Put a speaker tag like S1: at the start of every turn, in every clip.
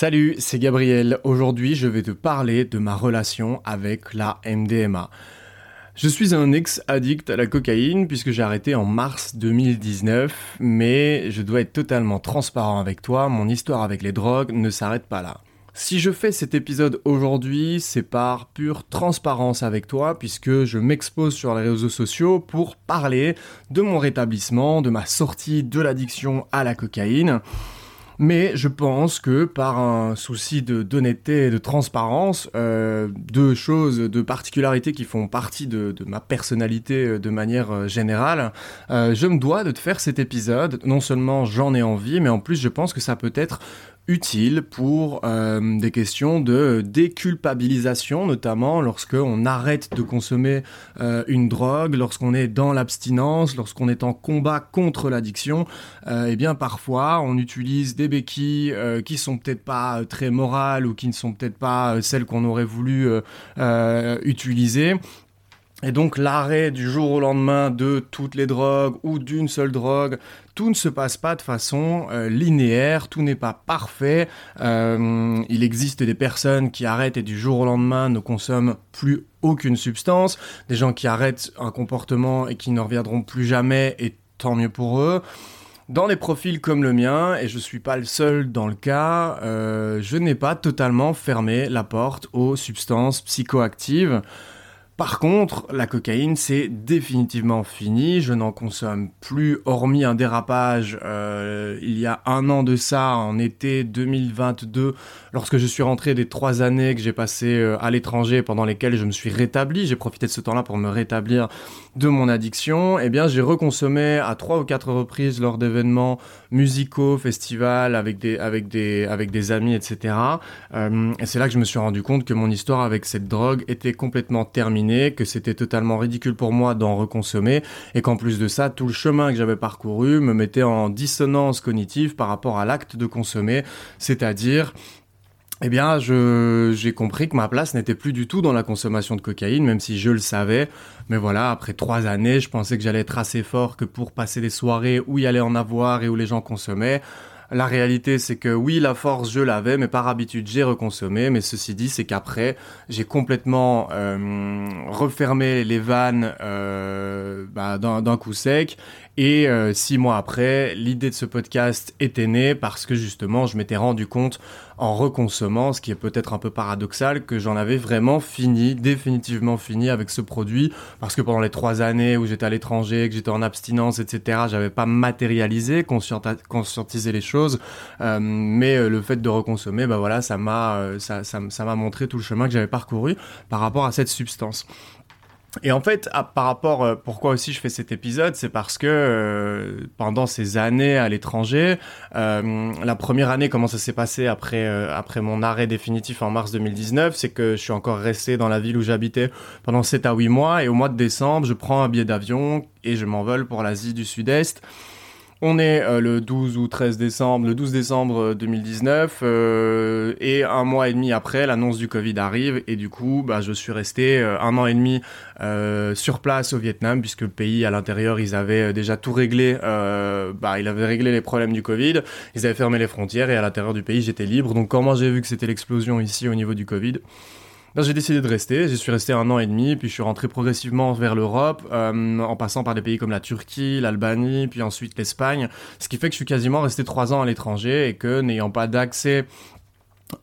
S1: Salut, c'est Gabriel. Aujourd'hui, je vais te parler de ma relation avec la MDMA. Je suis un ex-addict à la cocaïne puisque j'ai arrêté en mars 2019, mais je dois être totalement transparent avec toi, mon histoire avec les drogues ne s'arrête pas là. Si je fais cet épisode aujourd'hui, c'est par pure transparence avec toi, puisque je m'expose sur les réseaux sociaux pour parler de mon rétablissement, de ma sortie de l'addiction à la cocaïne. Mais je pense que par un souci d'honnêteté et de transparence, euh, deux choses, deux particularités qui font partie de, de ma personnalité euh, de manière euh, générale, euh, je me dois de te faire cet épisode. Non seulement j'en ai envie, mais en plus je pense que ça peut être utile pour euh, des questions de déculpabilisation, notamment lorsqu'on arrête de consommer euh, une drogue, lorsqu'on est dans l'abstinence, lorsqu'on est en combat contre l'addiction. Euh, eh bien, parfois, on utilise des béquilles qui sont peut-être pas très morales ou qui ne sont peut-être pas celles qu'on aurait voulu utiliser et donc l'arrêt du jour au lendemain de toutes les drogues ou d'une seule drogue, tout ne se passe pas de façon euh, linéaire, tout n'est pas parfait. Euh, il existe des personnes qui arrêtent et du jour au lendemain ne consomment plus aucune substance, des gens qui arrêtent un comportement et qui ne reviendront plus jamais et tant mieux pour eux. Dans des profils comme le mien, et je suis pas le seul dans le cas, euh, je n'ai pas totalement fermé la porte aux substances psychoactives. Par contre, la cocaïne, c'est définitivement fini. Je n'en consomme plus, hormis un dérapage euh, il y a un an de ça, en été 2022, lorsque je suis rentré des trois années que j'ai passées euh, à l'étranger, pendant lesquelles je me suis rétabli. J'ai profité de ce temps-là pour me rétablir de mon addiction. Eh bien, j'ai reconsommé à trois ou quatre reprises lors d'événements musicaux, festivals, avec des, avec des, avec des amis, etc. Euh, et c'est là que je me suis rendu compte que mon histoire avec cette drogue était complètement terminée que c'était totalement ridicule pour moi d'en reconsommer, et qu'en plus de ça, tout le chemin que j'avais parcouru me mettait en dissonance cognitive par rapport à l'acte de consommer, c'est-à-dire eh bien, j'ai compris que ma place n'était plus du tout dans la consommation de cocaïne, même si je le savais. Mais voilà, après trois années, je pensais que j'allais être assez fort que pour passer des soirées où il y allait en avoir et où les gens consommaient. La réalité, c'est que oui, la force, je l'avais, mais par habitude, j'ai reconsommé. Mais ceci dit, c'est qu'après, j'ai complètement euh, refermé les vannes euh, bah, d'un coup sec. Et euh, six mois après, l'idée de ce podcast était née parce que justement, je m'étais rendu compte en reconsommant, ce qui est peut-être un peu paradoxal, que j'en avais vraiment fini, définitivement fini avec ce produit, parce que pendant les trois années où j'étais à l'étranger, que j'étais en abstinence, etc., j'avais pas matérialisé, conscientisé les choses, euh, mais euh, le fait de reconsommer, bah voilà, ça m'a, euh, ça, ça, ça m'a montré tout le chemin que j'avais parcouru par rapport à cette substance. Et en fait, par rapport, euh, pourquoi aussi je fais cet épisode, c'est parce que euh, pendant ces années à l'étranger, euh, la première année, comment ça s'est passé après euh, après mon arrêt définitif en mars 2019, c'est que je suis encore resté dans la ville où j'habitais pendant 7 à 8 mois, et au mois de décembre, je prends un billet d'avion et je m'envole pour l'Asie du Sud-Est. On est euh, le 12 ou 13 décembre, le 12 décembre 2019, euh, et un mois et demi après, l'annonce du Covid arrive, et du coup, bah, je suis resté euh, un an et demi euh, sur place au Vietnam, puisque le pays, à l'intérieur, ils avaient euh, déjà tout réglé, euh, bah, ils avaient réglé les problèmes du Covid, ils avaient fermé les frontières, et à l'intérieur du pays, j'étais libre. Donc, comment j'ai vu que c'était l'explosion ici au niveau du Covid ben, j'ai décidé de rester, j'y suis resté un an et demi, puis je suis rentré progressivement vers l'Europe, euh, en passant par des pays comme la Turquie, l'Albanie, puis ensuite l'Espagne, ce qui fait que je suis quasiment resté trois ans à l'étranger et que n'ayant pas d'accès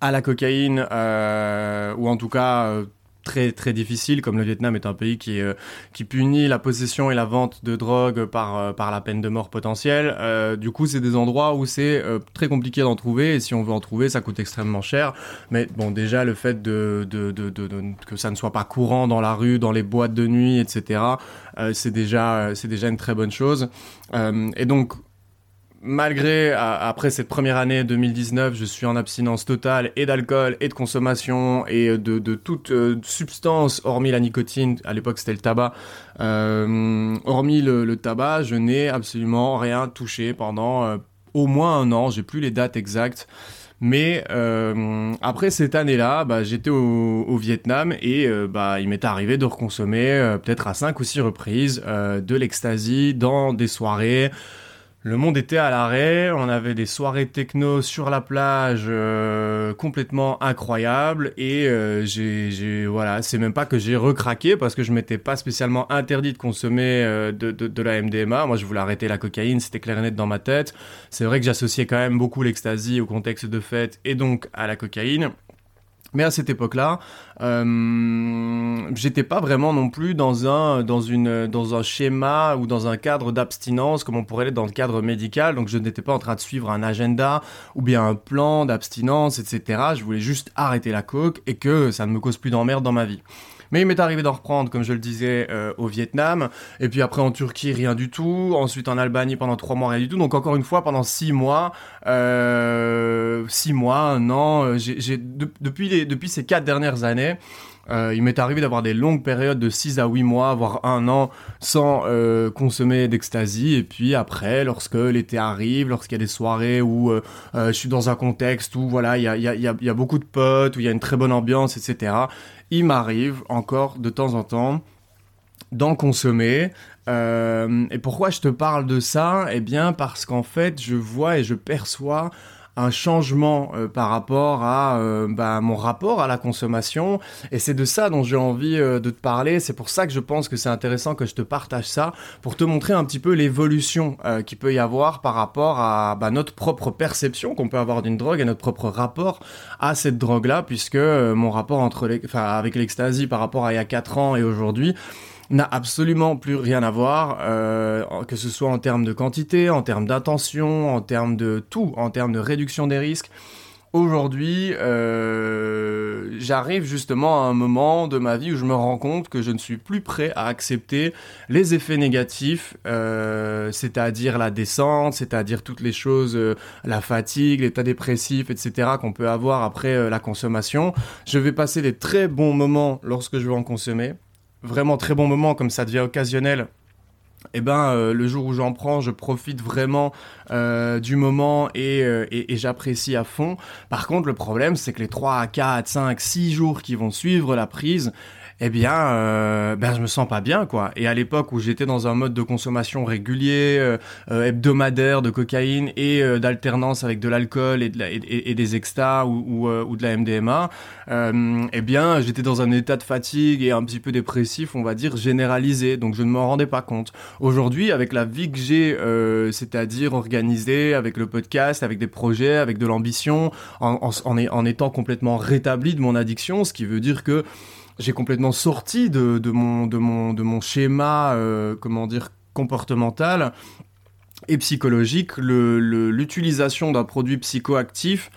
S1: à la cocaïne, euh, ou en tout cas euh, très très difficile, comme le Vietnam est un pays qui, euh, qui punit la possession et la vente de drogue par, euh, par la peine de mort potentielle. Euh, du coup, c'est des endroits où c'est très compliqué d'en trouver, et si on veut en trouver, ça coûte extrêmement cher. Mais bon, déjà, le fait de, de, de, de, que ça ne soit pas courant dans la rue, dans les boîtes de nuit, etc., c'est déjà, c'est déjà une très bonne chose. Et donc, malgré, après cette première année 2019, je suis en abstinence totale et d'alcool et de consommation et de, de toute euh, substance, hormis la nicotine, à l'époque c'était le tabac, euh, hormis le, tabac, je n'ai absolument rien touché pendant euh, au moins un an, j'ai plus les dates exactes. Mais euh, après cette année-là, bah, j'étais au, Vietnam et euh, bah, il m'est arrivé de reconsommer euh, peut-être à cinq ou six reprises euh, de l'ecstasy dans des soirées Le monde était à l'arrêt, on avait des soirées techno sur la plage euh, complètement incroyables et euh, j'ai voilà, c'est même pas que j'ai recraqué parce que je m'étais pas spécialement interdit de consommer euh, de, la MDMA. Moi, je voulais arrêter la cocaïne, c'était clair et net dans ma tête. C'est vrai que j'associais quand même beaucoup l'ecstasy au contexte de fête et donc à la cocaïne. Mais à cette époque-là, euh, j'étais pas vraiment non plus dans un, schéma ou dans un cadre d'abstinence comme on pourrait l'être dans le cadre médical. Donc je n'étais pas en train de suivre un agenda ou bien un plan d'abstinence, etc. Je voulais juste arrêter la coke et que ça ne me cause plus d'emmerde dans ma vie. Mais il m'est arrivé d'en reprendre, comme je le disais, euh, au Vietnam. Et puis après en Turquie, rien du tout. Ensuite en Albanie pendant trois mois, rien du tout. Donc encore une fois, pendant six mois, euh, six mois, un an, euh, depuis, ces quatre dernières années, il m'est arrivé d'avoir des longues périodes de 6 à 8 mois, voire un an, sans consommer d'ecstasy. Et puis après, lorsque l'été arrive, lorsqu'il y a des soirées où je suis dans un contexte où voilà, il y a, beaucoup de potes, où il y a une très bonne ambiance, etc., il m'arrive encore de temps en temps d'en consommer. Euh, et pourquoi je te parle de ça? Eh bien parce qu'en fait, je vois et je perçois un changement euh, par rapport à euh, bah, mon rapport à la consommation. Et c'est de ça dont j'ai envie euh, de te parler. C'est pour ça que je pense que c'est intéressant que je te partage ça, pour te montrer un petit peu l'évolution qu'il peut y avoir par rapport à bah, notre propre perception qu'on peut avoir d'une drogue et notre propre rapport à cette drogue-là, puisque mon rapport entre les... enfin, avec l'ecstasy par rapport à il y a 4 ans et aujourd'hui, n'a absolument plus rien à voir, euh, que ce soit en termes de quantité, en termes d'intention, en termes de tout, en termes de réduction des risques. Aujourd'hui, euh, j'arrive justement à un moment de ma vie où je me rends compte que je ne suis plus prêt à accepter les effets négatifs, euh, c'est-à-dire la descente, c'est-à-dire toutes les choses, la fatigue, l'état dépressif, etc. qu'on peut avoir après la consommation. Je vais passer des très bons moments lorsque je vais en consommer vraiment très bon moment, comme ça devient occasionnel, eh ben euh, le jour où j'en prends, je profite vraiment euh, du moment et, euh, et j'apprécie à fond. Par contre, le problème, c'est que les 3, 4, 5, 6 jours qui vont suivre la prise, eh bien, euh, ben je me sens pas bien, quoi. Et à l'époque où j'étais dans un mode de consommation régulier, euh, euh hebdomadaire de cocaïne et euh, d'alternance avec de l'alcool et, de la, et, des extas ou, ou, euh, ou, de la MDMA, eh bien, j'étais dans un état de fatigue et un petit peu dépressif, on va dire généralisé. Donc, je ne m'en rendais pas compte. Aujourd'hui, avec la vie que j'ai, c'est-à-dire organisée, avec le podcast, avec des projets, avec de l'ambition, en, en, en étant complètement rétabli de mon addiction, ce qui veut dire que j'ai complètement sorti de, de, mon, de, mon, de mon schéma, euh, comment dire, comportemental et psychologique, l'utilisation d'un produit psychoactif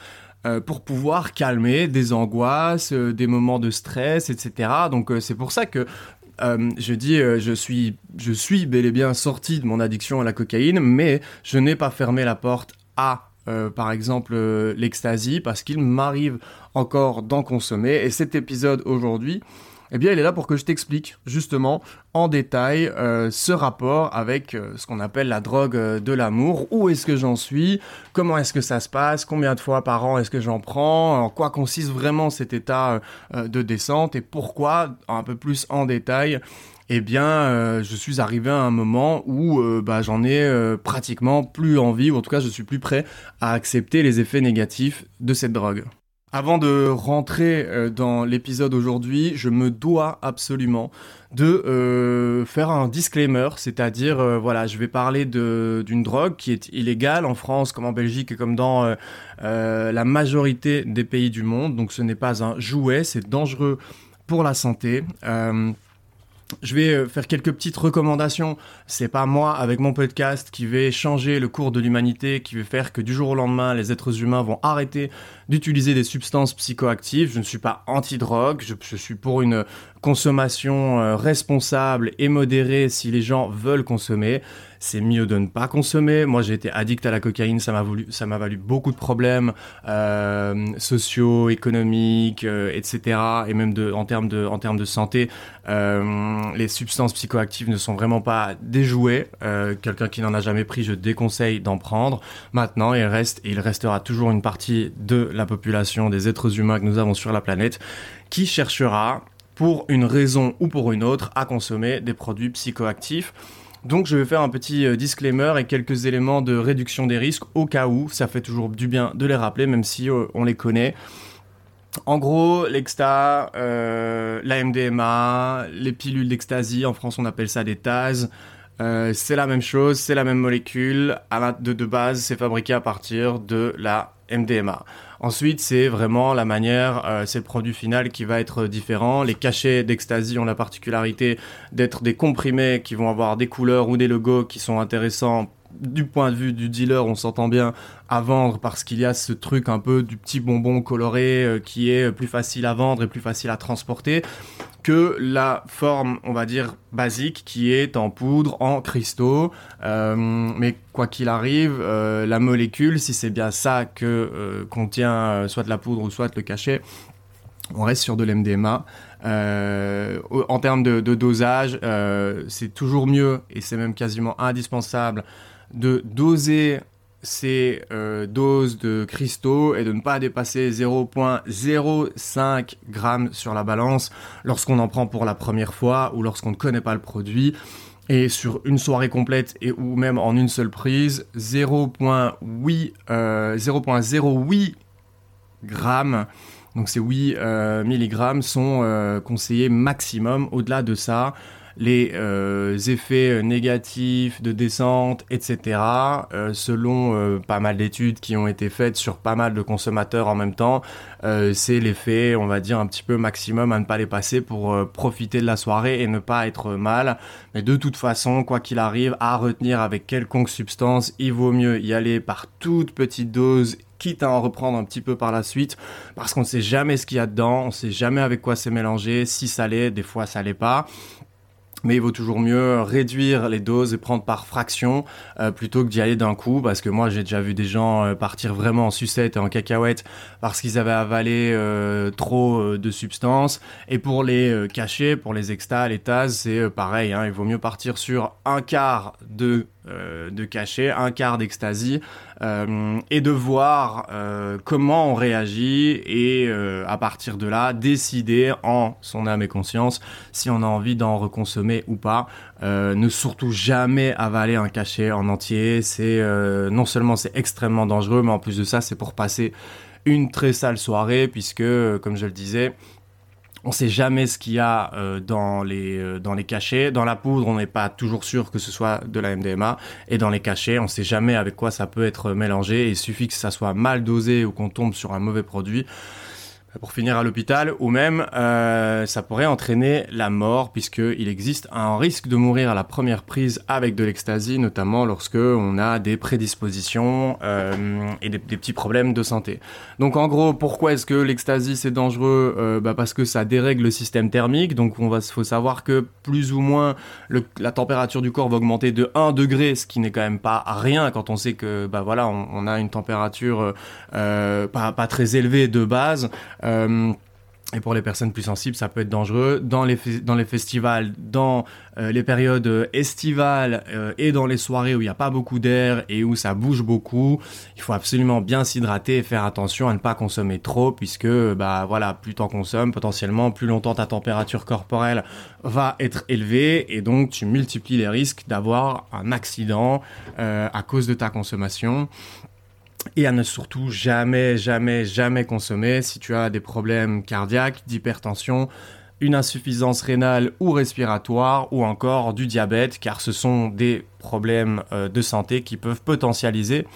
S1: euh, pour pouvoir calmer des angoisses, euh, des moments de stress, etc. Donc c'est pour ça que je dis, je suis, je suis bel et bien sorti de mon addiction à la cocaïne, mais je n'ai pas fermé la porte à euh, par exemple euh, l'ecstasy, parce qu'il m'arrive encore d'en consommer. Et cet épisode aujourd'hui, eh bien, il est là pour que je t'explique justement en détail euh, ce rapport avec euh, ce qu'on appelle la drogue de l'amour. Où est-ce que j'en suis? Comment est-ce que ça se passe? Combien de fois par an est-ce que j'en prends? En quoi consiste vraiment cet état de descente? Et pourquoi? Un peu plus en détail eh bien, euh, je suis arrivé à un moment où euh, bah, j'en ai euh, pratiquement plus envie, ou en tout cas, je suis plus prêt à accepter les effets négatifs de cette drogue. Avant de rentrer dans l'épisode aujourd'hui, je me dois absolument de faire un disclaimer, c'est-à-dire, voilà, je vais parler d'une drogue qui est illégale en France comme en Belgique et comme dans la majorité des pays du monde. Donc ce n'est pas un jouet, c'est dangereux pour la santé. Je vais euh, faire quelques petites recommandations. C'est pas moi, avec mon podcast, qui vais changer le cours de l'humanité, qui vais faire que du jour au lendemain, les êtres humains vont arrêter d'utiliser des substances psychoactives. Je ne suis pas anti-drogue, je, je, suis pour une consommation euh, responsable et modérée si les gens veulent consommer. C'est mieux de ne pas consommer. Moi, j'ai été addict à la cocaïne, ça m'a valu beaucoup de problèmes euh, sociaux, économiques, euh, etc. Et même de, en termes de, en termes de santé, les substances psychoactives ne sont vraiment pas déjouées. Quelqu'un qui n'en a jamais pris, je déconseille d'en prendre. Maintenant, il reste, il restera toujours une partie de la population des êtres humains que nous avons sur la planète qui cherchera pour une raison ou pour une autre, à consommer des produits psychoactifs. Donc je vais faire un petit euh, disclaimer et quelques éléments de réduction des risques au cas où, ça fait toujours du bien de les rappeler même si euh, on les connaît. En gros, l'exta, euh, la MDMA, les pilules d'ecstasy, en France on appelle ça des TAS, c'est la même chose, c'est la même molécule, de, de base c'est fabriqué à partir de la MDMA. Ensuite, c'est vraiment la manière, euh, c'est le produit final qui va être différent. Les cachets d'ecstasy ont la particularité d'être des comprimés qui vont avoir des couleurs ou des logos qui sont intéressants du point de vue du dealer, on s'entend bien à vendre parce qu'il y a ce truc un peu du petit bonbon coloré euh, qui est plus facile à vendre et plus facile à transporter que la forme, on va dire, basique qui est en poudre, en cristaux. Euh, mais quoi qu'il arrive, euh, la molécule, si c'est bien ça que contient soit la poudre ou soit le cachet, on reste sur de l'MDMA. en termes de dosage, c'est toujours mieux et c'est même quasiment indispensable de doser ces euh, doses de cristaux et de ne pas dépasser 0.05 grammes sur la balance lorsqu'on en prend pour la première fois ou lorsqu'on ne connaît pas le produit. Et sur une soirée complète et ou même en une seule prise, 0.08 euh, grammes, donc ces 8 euh, milligrammes sont conseillés maximum. Au-delà de ça, les euh, effets négatifs de descente, etc., euh, selon euh, pas mal d'études qui ont été faites sur pas mal de consommateurs en même temps, c'est l'effet, on va dire, un petit peu maximum à ne pas les passer pour profiter de la soirée et ne pas être mal. Mais de toute façon, quoi qu'il arrive, à retenir avec quelconque substance, il vaut mieux y aller par toute petite dose quitte à en reprendre un petit peu par la suite, parce qu'on ne sait jamais ce qu'il y a dedans, on ne sait jamais avec quoi c'est mélangé, si ça l'est, des fois ça l'est pas. Mais il vaut toujours mieux réduire les doses et prendre par fraction euh, plutôt que d'y aller d'un coup parce que moi j'ai déjà vu des gens euh, partir vraiment en sucette et en cacahuète parce qu'ils avaient avalé euh, trop de substances. Et pour les cachets, pour les extas, les tasses, c'est pareil. Hein, il vaut mieux partir sur un quart de euh, de cachet, un quart d'extasie, euh, et de voir euh, comment on réagit et à partir de là décider en son âme et conscience si on a envie d'en reconsommer ou pas. ne surtout jamais avaler un cachet en entier. C'est non seulement c'est extrêmement dangereux, mais en plus de ça c'est pour passer une très sale soirée puisque comme je le disais on sait jamais ce qu'il y a euh, dans, les, euh, dans les cachets. Dans la poudre, on n'est pas toujours sûr que ce soit de la MDMA. Et dans les cachets, on sait jamais avec quoi ça peut être mélangé. Il suffit que ça soit mal dosé ou qu'on tombe sur un mauvais produit pour finir à l'hôpital, ou même euh, ça pourrait entraîner la mort, puisqu'il existe un risque de mourir à la première prise avec de l'ecstasy, notamment lorsque on a des prédispositions euh, et des, petits problèmes de santé. Donc en gros, pourquoi est-ce que l'ecstasy c'est dangereux? Euh, bah Parce que ça dérègle le système thermique, donc on va faut savoir que plus ou moins la température du corps va augmenter de 1 degré, ce qui n'est quand même pas rien quand on sait que bah voilà on, a une température pas, pas très élevée de base. Euh, et pour les personnes plus sensibles, ça peut être dangereux. Dans les, dans les festivals, dans euh, les périodes estivales euh, et dans les soirées où il n'y a pas beaucoup d'air et où ça bouge beaucoup, il faut absolument bien s'hydrater et faire attention à ne pas consommer trop puisque bah voilà, plus t'en consommes potentiellement, plus longtemps ta température corporelle va être élevée et donc tu multiplies les risques d'avoir un accident à cause de ta consommation et à ne surtout jamais, jamais, jamais consommer. Si tu as des problèmes cardiaques, d'hypertension, une insuffisance rénale ou respiratoire ou encore du diabète car ce sont des problèmes euh, de santé qui peuvent potentialiser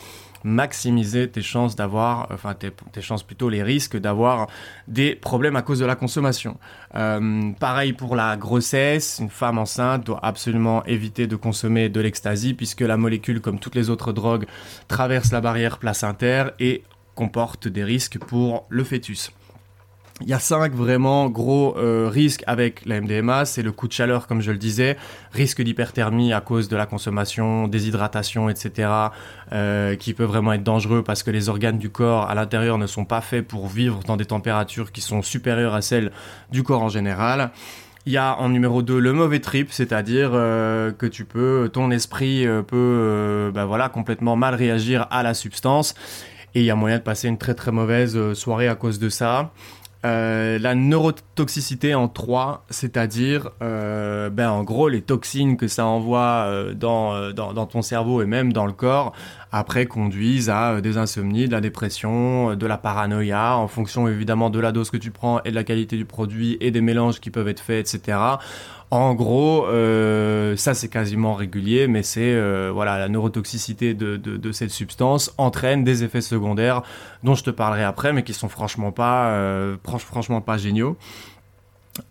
S1: maximiser tes chances d'avoir, enfin tes, chances plutôt les risques d'avoir des problèmes à cause de la consommation. Euh, pareil pour la grossesse, une femme enceinte doit absolument éviter de consommer de l'ecstasy puisque la molécule, comme toutes les autres drogues, traverse la barrière placentaire et comporte des risques pour le fœtus. Il y a cinq vraiment gros euh, risques avec la MDMA. C'est le coup de chaleur, comme je le disais, risque d'hyperthermie à cause de la consommation, déshydratation, etc., euh, qui peut vraiment être dangereux parce que les organes du corps à l'intérieur ne sont pas faits pour vivre dans des températures qui sont supérieures à celles du corps en général. Il y a en numéro 2 le mauvais trip, c'est-à-dire euh, que tu peux, ton esprit peut, bah voilà, complètement mal réagir à la substance et il y a moyen de passer une très très mauvaise soirée à cause de ça. Euh, la neurotoxicité en 3, c'est-à-dire euh, ben, en gros les toxines que ça envoie euh, dans, dans, ton cerveau et même dans le corps, après conduisent à des insomnies, de la dépression, de la paranoïa, en fonction évidemment de la dose que tu prends et de la qualité du produit et des mélanges qui peuvent être faits, etc. En gros, euh, ça c'est quasiment régulier, mais c'est euh, voilà la neurotoxicité de, cette substance entraîne des effets secondaires dont je te parlerai après, mais qui sont franchement pas euh, franchement pas géniaux.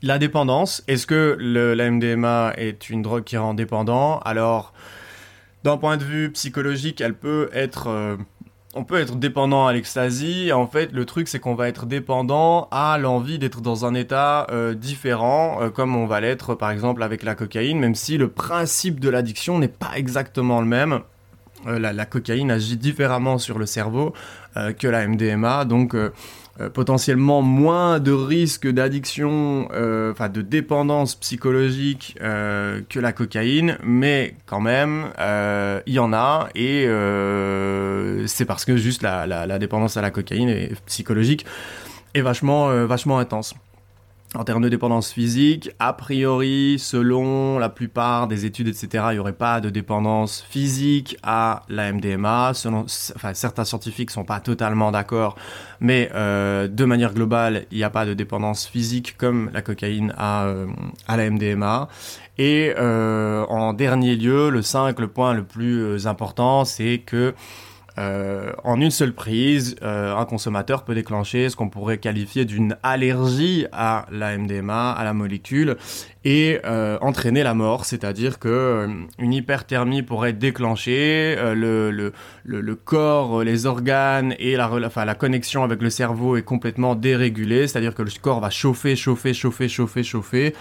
S1: La dépendance, est-est-ce que la MDMA est une drogue qui rend dépendant? Alors, d'un point de vue psychologique, elle peut être on peut être dépendant à l'ecstasy. En fait, le truc, c'est qu'on va être dépendant à l'envie d'être dans un état euh, différent, euh, comme on va l'être, par exemple, avec la cocaïne, même si le principe de l'addiction n'est pas exactement le même. Euh, la, cocaïne agit différemment sur le cerveau que la MDMA, donc euh, potentiellement moins de risques d'addiction, euh, enfin de dépendance psychologique euh, que la cocaïne, mais quand même, il y en a, et c'est parce que juste la, dépendance à la cocaïne est psychologique est vachement, vachement intense. En termes de dépendance physique, a priori, selon la plupart des études, etc., il n'y aurait pas de dépendance physique à la MDMA. Selon, enfin, certains scientifiques sont pas totalement d'accord, mais euh, de manière globale, il n'y a pas de dépendance physique comme la cocaïne à, euh, à la MDMA. Et euh, en dernier lieu, le 5, le point le plus important, c'est que euh, en une seule prise, euh, un consommateur peut déclencher ce qu'on pourrait qualifier d'une allergie à la MDMA, à la molécule, et euh, entraîner la mort, c'est-à-dire que une hyperthermie pourrait être déclenchée, le, le, corps, les organes et la connexion avec le cerveau est complètement dérégulée, c'est-à-dire que le corps va chauffer, chauffer, chauffer, chauffer, chauffer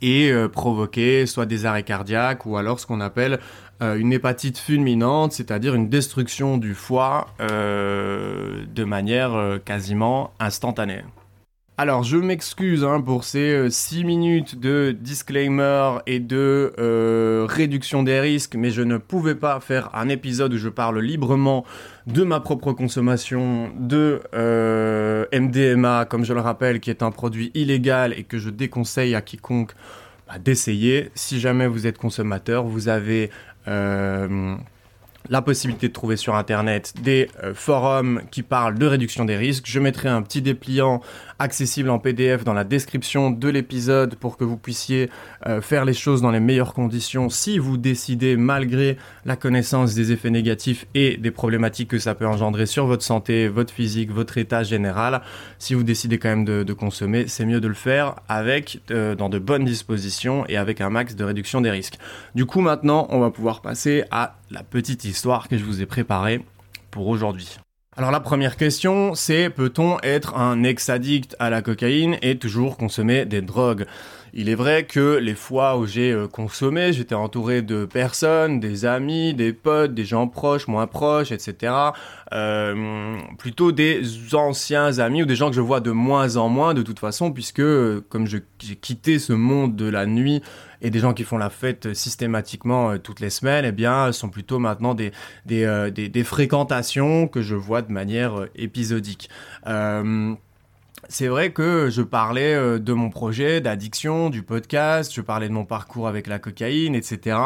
S1: et provoquer soit des arrêts cardiaques ou alors ce qu'on appelle euh, une hépatite fulminante, c'est-à-dire une destruction du foie euh, de manière euh, quasiment instantanée. Alors je m'excuse hein, pour ces 6 minutes de disclaimer et de réduction des risques, mais je ne pouvais pas faire un épisode où je parle librement de ma propre consommation de MDMA, comme je le rappelle, qui est un produit illégal et que je déconseille à quiconque bah, d'essayer. Si jamais vous êtes consommateur, vous avez la possibilité de trouver sur Internet des euh, forums qui parlent de réduction des risques. Je mettrai un petit dépliant accessible en PDF dans la description de l'épisode pour que vous puissiez euh, faire les choses dans les meilleures conditions si vous décidez, malgré la connaissance des effets négatifs et des problématiques que ça peut engendrer sur votre santé, votre physique, votre état général, si vous décidez quand même de, consommer, c'est mieux de le faire avec euh, dans de bonnes dispositions et avec un max de réduction des risques. Du coup, maintenant, on va pouvoir passer à la petite histoire que je vous ai préparée pour aujourd'hui. Alors la première question, c'est peut-on être un ex-addict à la cocaïne et toujours consommer des drogues? Il est vrai que les fois où j'ai euh, consommé, j'étais entouré de personnes, des amis, des potes, des gens proches, moins proches, etc. Euh, plutôt des anciens amis ou des gens que je vois de moins en moins de toute façon, puisque euh, comme j'ai quitté ce monde de la nuit et des gens qui font la fête systématiquement toutes les semaines, eh bien, sont plutôt maintenant des, des, des, fréquentations que je vois de manière épisodique. C'est vrai que je parlais de mon projet d'addiction, du podcast, je parlais de mon parcours avec la cocaïne, etc.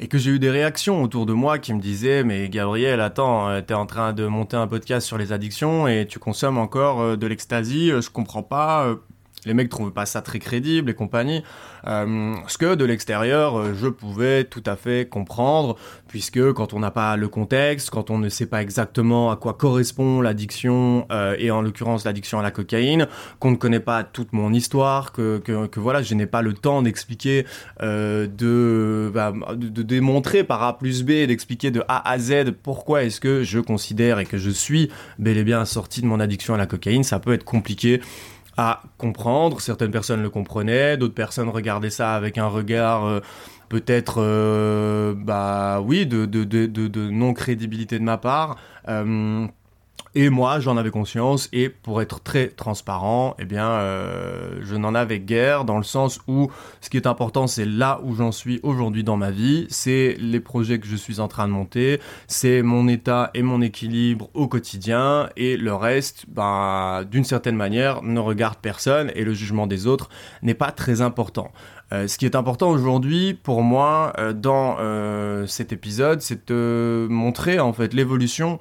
S1: Et que j'ai eu des réactions autour de moi qui me disaient Mais Gabriel, attends, t'es en train de monter un podcast sur les addictions et tu consommes encore de l'ecstasy, je comprends pas les mecs trouvent pas ça très crédible et compagnie. Euh, ce que de l'extérieur, euh, je pouvais tout à fait comprendre, puisque quand on n'a pas le contexte, quand on ne sait pas exactement à quoi correspond l'addiction, euh, et en l'occurrence l'addiction à la cocaïne, qu'on ne connaît pas toute mon histoire, que, que, voilà, je n'ai pas le temps d'expliquer, de, bah, de, de, démontrer par A plus B, d'expliquer de A à Z pourquoi est-ce que je considère et que je suis bel et bien sorti de mon addiction à la cocaïne, ça peut être compliqué à comprendre. Certaines personnes le comprenaient, d'autres personnes regardaient ça avec un regard euh, peut-être, euh, bah oui, de, non-crédibilité de ma part. Euh, Et moi, j'en avais conscience, et pour être très transparent, eh bien, euh, je n'en avais guère, dans le sens où ce qui est important, c'est là où j'en suis aujourd'hui dans ma vie, c'est les projets que je suis en train de monter, c'est mon état et mon équilibre au quotidien, et le reste, bah, d'une certaine manière, ne regarde personne, et le jugement des autres n'est pas très important. Euh, ce qui est important aujourd'hui pour moi euh, dans cet épisode, c'est de montrer en fait l'évolution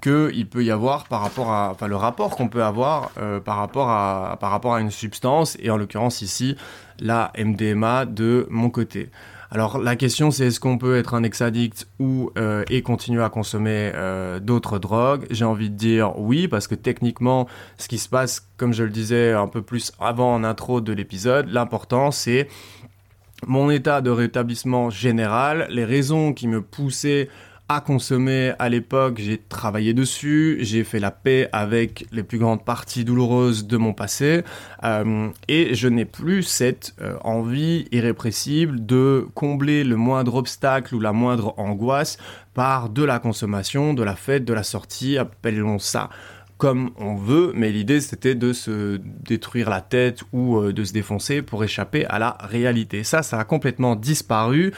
S1: qu'il peut y avoir par rapport à, enfin le rapport qu'on peut avoir euh, par rapport à, une substance et en l'occurrence ici la MDMA de mon côté. Alors la question c'est est-ce qu'on peut être un ex-addict ou euh, et continuer à consommer euh, d'autres drogues? J'ai envie de dire oui parce que techniquement ce qui se passe comme je le disais un peu plus avant en intro de l'épisode, l'important c'est mon état de rétablissement général, les raisons qui me poussaient à consommer à l'époque, j'ai travaillé dessus, j'ai fait la paix avec les plus grandes parties douloureuses de mon passé, euh, et je n'ai plus cette euh, envie irrépressible de combler le moindre obstacle ou la moindre angoisse par de la consommation, de la fête, de la sortie, appelons ça comme on veut, mais l'idée c'était de se détruire la tête ou euh, de se défoncer pour échapper à la réalité. Ça, ça a complètement disparu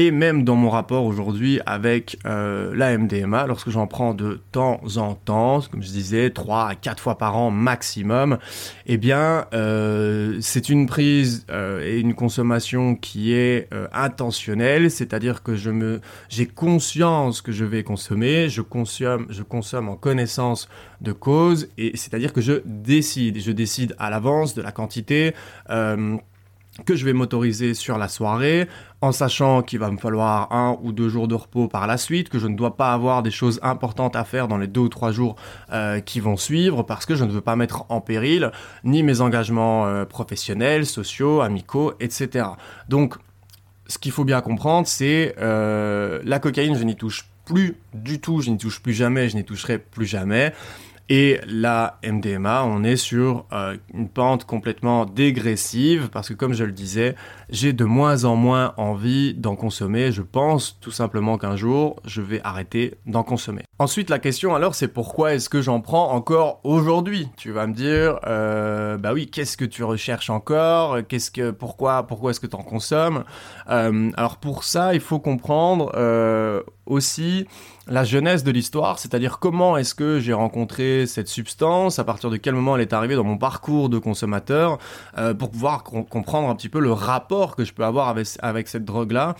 S1: et même dans mon rapport aujourd'hui avec euh, la MDMA, lorsque j'en prends de temps en temps, comme je disais, 3 à 4 fois par an maximum, eh bien, euh, c'est une prise euh, et une consommation qui est intentionnelle, c'est-à-dire que je me, j'ai conscience que je vais consommer, je consomme, je consomme en connaissance de cause, et c'est-à-dire que je décide, je décide à l'avance de la quantité que je vais m'autoriser sur la soirée, en sachant qu'il va me falloir un ou deux jours de repos par la suite, que je ne dois pas avoir des choses importantes à faire dans les deux ou trois jours euh, qui vont suivre, parce que je ne veux pas mettre en péril ni mes engagements euh, professionnels, sociaux, amicaux, etc. Donc, ce qu'il faut bien comprendre, c'est euh, la cocaïne, je n'y touche plus du tout, je n'y touche plus jamais, je n'y toucherai plus jamais. Et la MDMA, on est sur euh, une pente complètement dégressive parce que comme je le disais, j'ai de moins en moins envie d'en consommer. Je pense tout simplement qu'un jour, je vais arrêter d'en consommer. Ensuite, la question alors, c'est pourquoi est-ce que j'en prends encore aujourd'hui? Tu vas me dire, euh, bah oui, qu'est-ce que tu recherches encore? Qu'est-ce que, pourquoi, pourquoi est-ce que tu en consommes? Euh, Alors pour ça, il faut comprendre aussi la genèse de l'histoire, c'est-à-dire comment est-ce que j'ai rencontré cette substance, à partir de quel moment elle est arrivée dans mon parcours de consommateur, euh, pour pouvoir comprendre un petit peu le rapport que je peux avoir avec cette drogue-là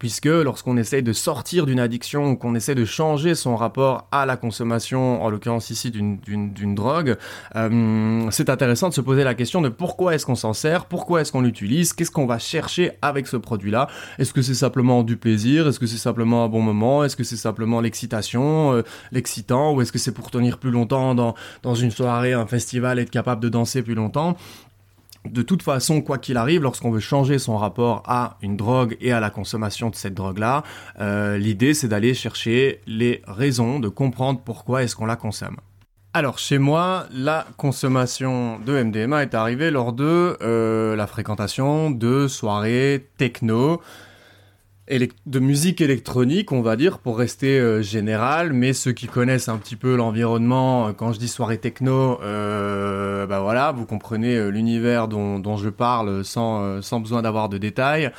S1: puisque lorsqu'on essaye de sortir d'une addiction ou qu'on essaie de changer son rapport à la consommation, en l'occurrence ici d'une drogue, euh, c'est intéressant de se poser la question de pourquoi est-ce qu'on s'en sert, pourquoi est-ce qu'on l'utilise, qu'est-ce qu'on va chercher avec ce produit-là. Est-ce que c'est simplement du plaisir, est-ce que c'est simplement un bon moment, est-ce que c'est simplement l'excitation, euh, l'excitant, ou est-ce que c'est pour tenir plus longtemps dans, dans une soirée, un festival, être capable de danser plus longtemps de toute façon, quoi qu'il arrive, lorsqu'on veut changer son rapport à une drogue et à la consommation de cette drogue-là, euh, l'idée c'est d'aller chercher les raisons, de comprendre pourquoi est-ce qu'on la consomme. Alors chez moi, la consommation de MDMA est arrivée lors de euh, la fréquentation de soirées techno, de musique électronique, on va dire, pour rester euh, général, mais ceux qui connaissent un petit peu l'environnement, euh, quand je dis soirée techno, euh, bah voilà, vous comprenez l'univers dont, je parle sans, sans besoin d'avoir de détails.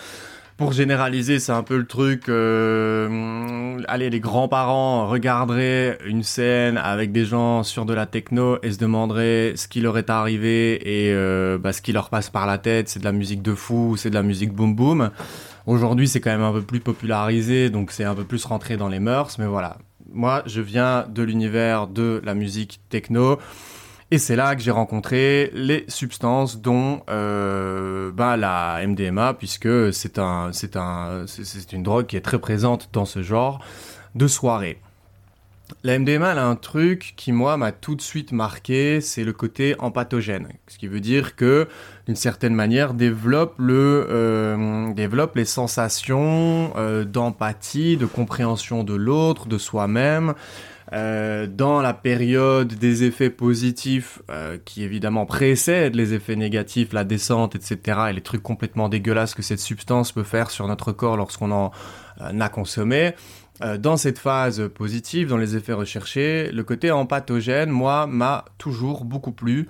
S1: Pour généraliser, c'est un peu le truc. allez, les grands-parents regarderaient une scène avec des gens sur de la techno et se demanderaient ce qui leur est arrivé et bah, ce qui leur passe par la tête. C'est de la musique de fou, c'est de la musique boom boom. Aujourd'hui, c'est quand même un peu plus popularisé, donc c'est un peu plus rentré dans les mœurs, mais voilà. Moi, je viens de l'univers de la musique techno. Et c'est là que j'ai rencontré les substances dont euh, bah, la MDMA, puisque c'est un, c'est un, c'est une drogue qui est très présente dans ce genre de soirée. La MDMA, elle a un truc qui, moi, m'a tout de suite marqué, c'est le côté empathogène. Ce qui veut dire que, certaine manière, développe, le, euh, développe les sensations euh, d'empathie, de compréhension de l'autre, de soi-même. Euh, dans la période des effets positifs qui évidemment précèdent les effets négatifs, la descente, etc., et les trucs complètement dégueulasses que cette substance peut faire sur notre corps lorsqu'on en a consommé, dans cette phase positive, dans les effets recherchés, le côté empathogène, moi, m'a toujours beaucoup plu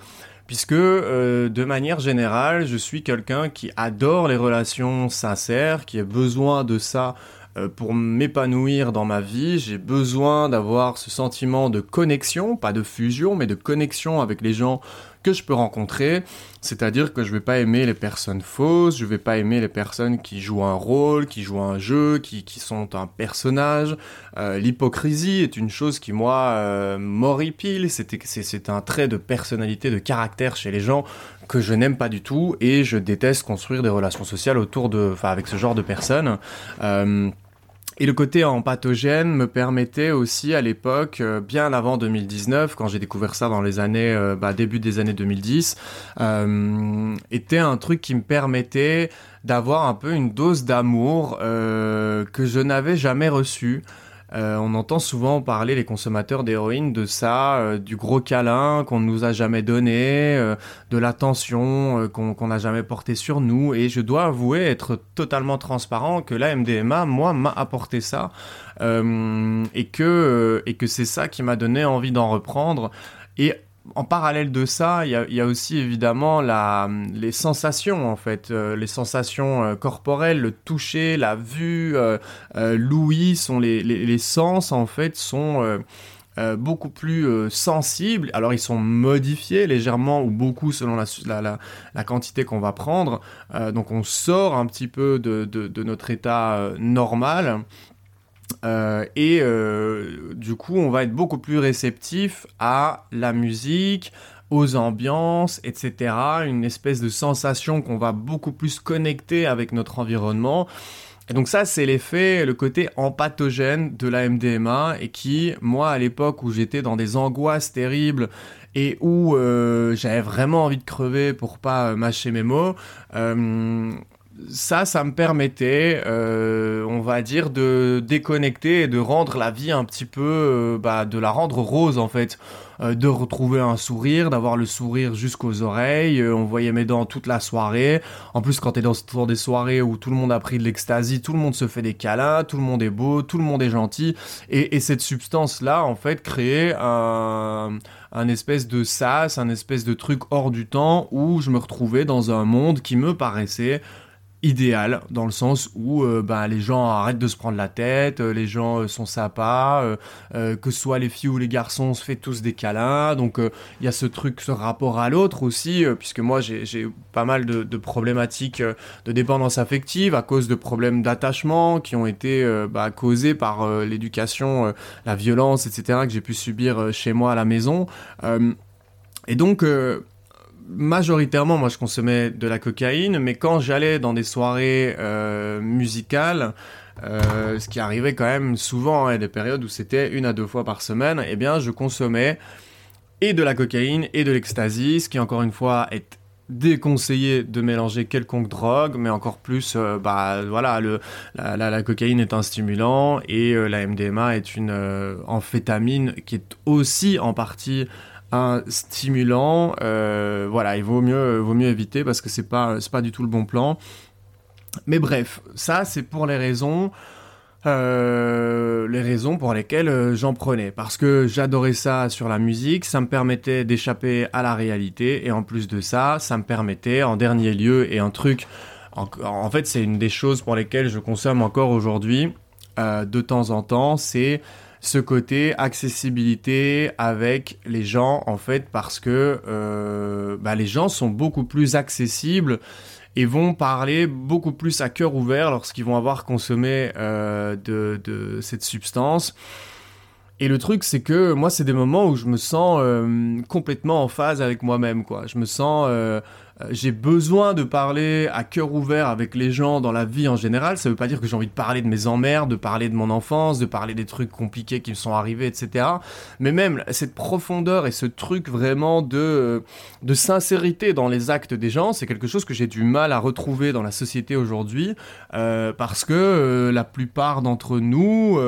S1: puisque euh, de manière générale, je suis quelqu'un qui adore les relations sincères, qui a besoin de ça euh, pour m'épanouir dans ma vie. J'ai besoin d'avoir ce sentiment de connexion, pas de fusion, mais de connexion avec les gens que je peux rencontrer. C'est-à-dire que je vais pas aimer les personnes fausses, je vais pas aimer les personnes qui jouent un rôle, qui jouent un jeu, qui, sont un personnage. Euh, l'hypocrisie est une chose qui, moi, euh, m'horripile. C'est un trait de personnalité, de caractère chez les gens que je n'aime pas du tout et je déteste construire des relations sociales autour de, enfin, avec ce genre de personnes. Euh, et le côté empathogène me permettait aussi à l'époque, euh, bien avant 2019, quand j'ai découvert ça dans les années, euh, bah, début des années 2010, euh, était un truc qui me permettait d'avoir un peu une dose d'amour que je n'avais jamais reçue. Euh, on entend souvent parler, les consommateurs d'héroïne, de ça, euh, du gros câlin qu'on ne nous a jamais donné, euh, de l'attention qu'on n'a jamais porté sur nous. Et je dois avouer, être totalement transparent, que la MDMA, moi, m'a apporté ça. et que, et que c'est ça qui m'a donné envie d'en reprendre. Et en parallèle de ça, il y a, aussi évidemment les sensations en fait, euh, les sensations euh, corporelles, le toucher, la vue, euh, l'ouïe, sont les, sens en fait sont beaucoup plus sensibles. Alors ils sont modifiés légèrement ou beaucoup selon la, quantité qu'on va prendre. donc on sort un petit peu de notre état normal euh, et euh, du coup, on va être beaucoup plus réceptif à la musique, aux ambiances, etc. Une espèce de sensation qu'on va beaucoup plus connecter avec notre environnement. Et donc ça, c'est l'effet, le côté empathogène de la MDMA et qui, moi, à l'époque où j'étais dans des angoisses terribles et où euh, j'avais vraiment envie de crever pour pas mâcher mes mots, ça, ça me permettait, euh, on va dire, de déconnecter et de rendre la vie un petit peu, euh, bah, de la rendre rose en fait, euh, de retrouver un sourire, d'avoir le sourire jusqu'aux oreilles. on voyait mes dents toute la soirée. En plus, quand t'es dans, dans des soirées où tout le monde a pris de l'ecstasy, tout le monde se fait des câlins, tout le monde est beau, tout le monde est gentil, et, et cette substance-là, en fait, créait un un espèce de sas, un espèce de truc hors du temps où je me retrouvais dans un monde qui me paraissait idéal dans le sens où euh, bah, les gens arrêtent de se prendre la tête, euh, les gens euh, sont sympas, que ce soit les filles ou les garçons, on se fait tous des câlins, donc il y a ce truc, ce rapport à l'autre aussi, puisque moi j'ai pas mal de, problématiques de dépendance affective à cause de problèmes d'attachement qui ont été bah, causés par l'éducation, la violence, etc. que j'ai pu subir chez moi à la maison. et donc majoritairement, moi, je consommais de la cocaïne, mais quand j'allais dans des soirées euh, musicales, euh, ce qui arrivait quand même souvent, hein, des périodes où c'était une à deux fois par semaine, eh bien, je consommais et de la cocaïne et de l'ecstasy, ce qui encore une fois est déconseillé de mélanger quelconque drogue, mais encore plus, euh, bah voilà, la, cocaïne est un stimulant et la MDMA est une amphétamine qui est aussi en partie stimulant, euh, voilà, il vaut mieux, vaut mieux éviter parce que c'est pas, c'est pas du tout le bon plan. Mais bref, ça c'est pour les raisons, euh, les raisons pour lesquelles euh, j'en prenais. Parce que j'adorais ça sur la musique, ça me permettait d'échapper à la réalité, et en plus de ça, ça me permettait, en dernier lieu, et un truc, en, fait c'est une des choses pour lesquelles je consomme encore aujourd'hui, de temps en temps, c'est ce côté accessibilité avec les gens en fait parce que euh, bah, les gens sont beaucoup plus accessibles et vont parler beaucoup plus à cœur ouvert lorsqu'ils vont avoir consommé euh, de, cette substance. Et le truc, c'est que moi, c'est des moments où je me sens euh, complètement en phase avec moi-même, quoi. Je me sens j'ai besoin de parler à cœur ouvert avec les gens dans la vie en général. Ça veut pas dire que j'ai envie de parler de mes emmerdes, de parler de mon enfance, de parler des trucs compliqués qui me sont arrivés, etc. Mais même cette profondeur et ce truc vraiment de, euh, de sincérité dans les actes des gens, c'est quelque chose que j'ai du mal à retrouver dans la société aujourd'hui euh, parce que la plupart d'entre nous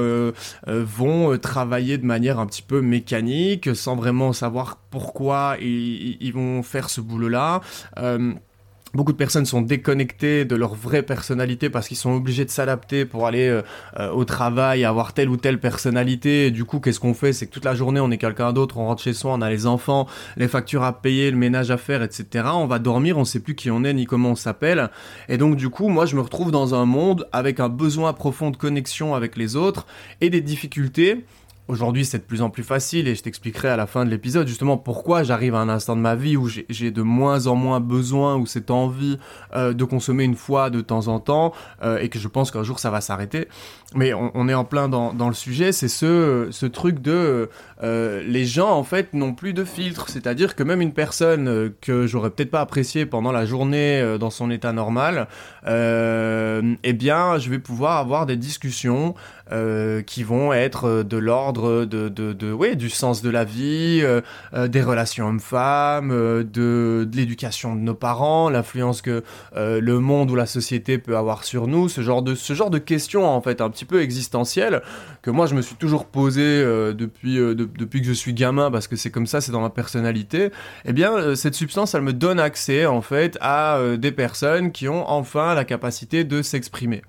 S1: vont travailler de manière un petit peu mécanique sans vraiment savoir pourquoi ils, ils vont faire ce boulot-là. Euh, Beaucoup de personnes sont déconnectées de leur vraie personnalité parce qu'ils sont obligés de s'adapter pour aller euh, euh, au travail, avoir telle ou telle personnalité. Du coup, qu'est-ce qu'on fait? C'est que toute la journée, on est quelqu'un d'autre, on rentre chez soi, on a les enfants, les factures à payer, le ménage à faire, etc. On va dormir, on sait plus qui on est ni comment on s'appelle. Et donc, du coup, moi, je me retrouve dans un monde avec un besoin profond de connexion avec les autres et des difficultés Aujourd'hui, c'est de plus en plus facile et je t'expliquerai à la fin de l'épisode justement pourquoi j'arrive à un instant de ma vie où j'ai de moins en moins besoin ou cette envie euh, de consommer une fois de temps en temps euh, et que je pense qu'un jour ça va s'arrêter. Mais on, est en plein dans, dans le sujet, c'est ce, ce truc de euh, les gens en fait n'ont plus de filtre, c'est-à-dire que même une personne que j'aurais peut-être pas appréciée pendant la journée dans son état normal, eh bien je vais pouvoir avoir des discussions qui vont être de l'ordre de, de, de ouais, du sens de la vie, euh, euh, des relations hommes-femmes, euh, de, de l'éducation de nos parents, l'influence que le monde ou la société peut avoir sur nous, ce genre de, ce genre de questions en fait un petit peu existentielles que moi je me suis toujours posé depuis, depuis que je suis gamin parce que c'est comme ça, c'est dans ma personnalité. Eh bien, cette substance, elle me donne accès en fait à des personnes qui ont enfin la capacité de s'exprimer.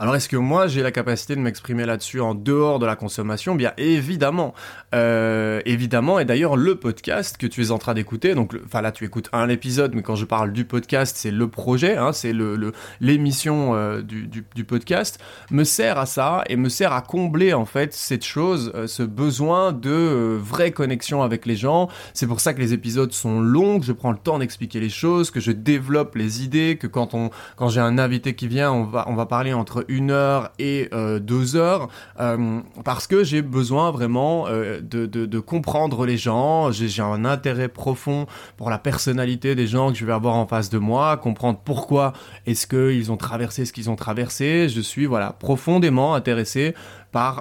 S1: Alors est-ce que moi j'ai la capacité de m'exprimer là-dessus en dehors de la consommation? Bien évidemment, euh, évidemment. Et d'ailleurs le podcast que tu es en train d'écouter, donc enfin là tu écoutes un épisode, mais quand je parle du podcast, c'est le projet, hein, c'est le l'émission euh, du, du, podcast, me sert à ça et me sert à combler en fait cette chose, euh, ce besoin de vraie connexion avec les gens. C'est pour ça que les épisodes sont longs, que je prends le temps d'expliquer les choses, que je développe les idées, que quand on quand j'ai un invité qui vient, on va on va parler entre une heure et euh, deux heures euh, parce que j'ai besoin vraiment euh, de, de, comprendre les gens. J'ai un intérêt profond pour la personnalité des gens que je vais avoir en face de moi, comprendre pourquoi est-ce qu'ils ont traversé ce qu'ils ont traversé. Je suis voilà profondément intéressé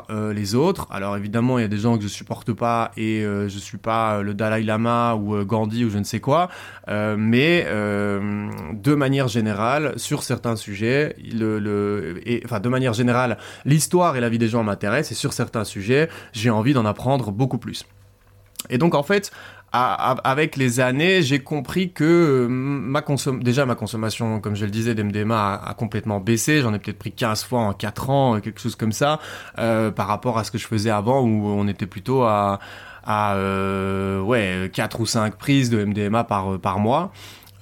S1: euh, les autres. Alors évidemment, il y a des gens que je supporte pas et euh, je suis pas le Dalai Lama ou euh, Gandhi ou je ne sais quoi, mais de manière générale, sur certains sujets, le, le et, enfin de manière générale, l'histoire et la vie des gens m'intéressent et sur certains sujets, j'ai envie d'en apprendre beaucoup plus. Et donc en fait, avec les années, j'ai compris que euh, ma consom déjà ma consommation, comme je le disais, d'MDMA a, complètement baissé. J'en ai peut-être pris 15 fois en 4 ans, quelque chose comme ça, euh, par rapport à ce que je faisais avant où on était plutôt à, à euh, ouais, 4 ou 5 prises de MDMA par, par mois.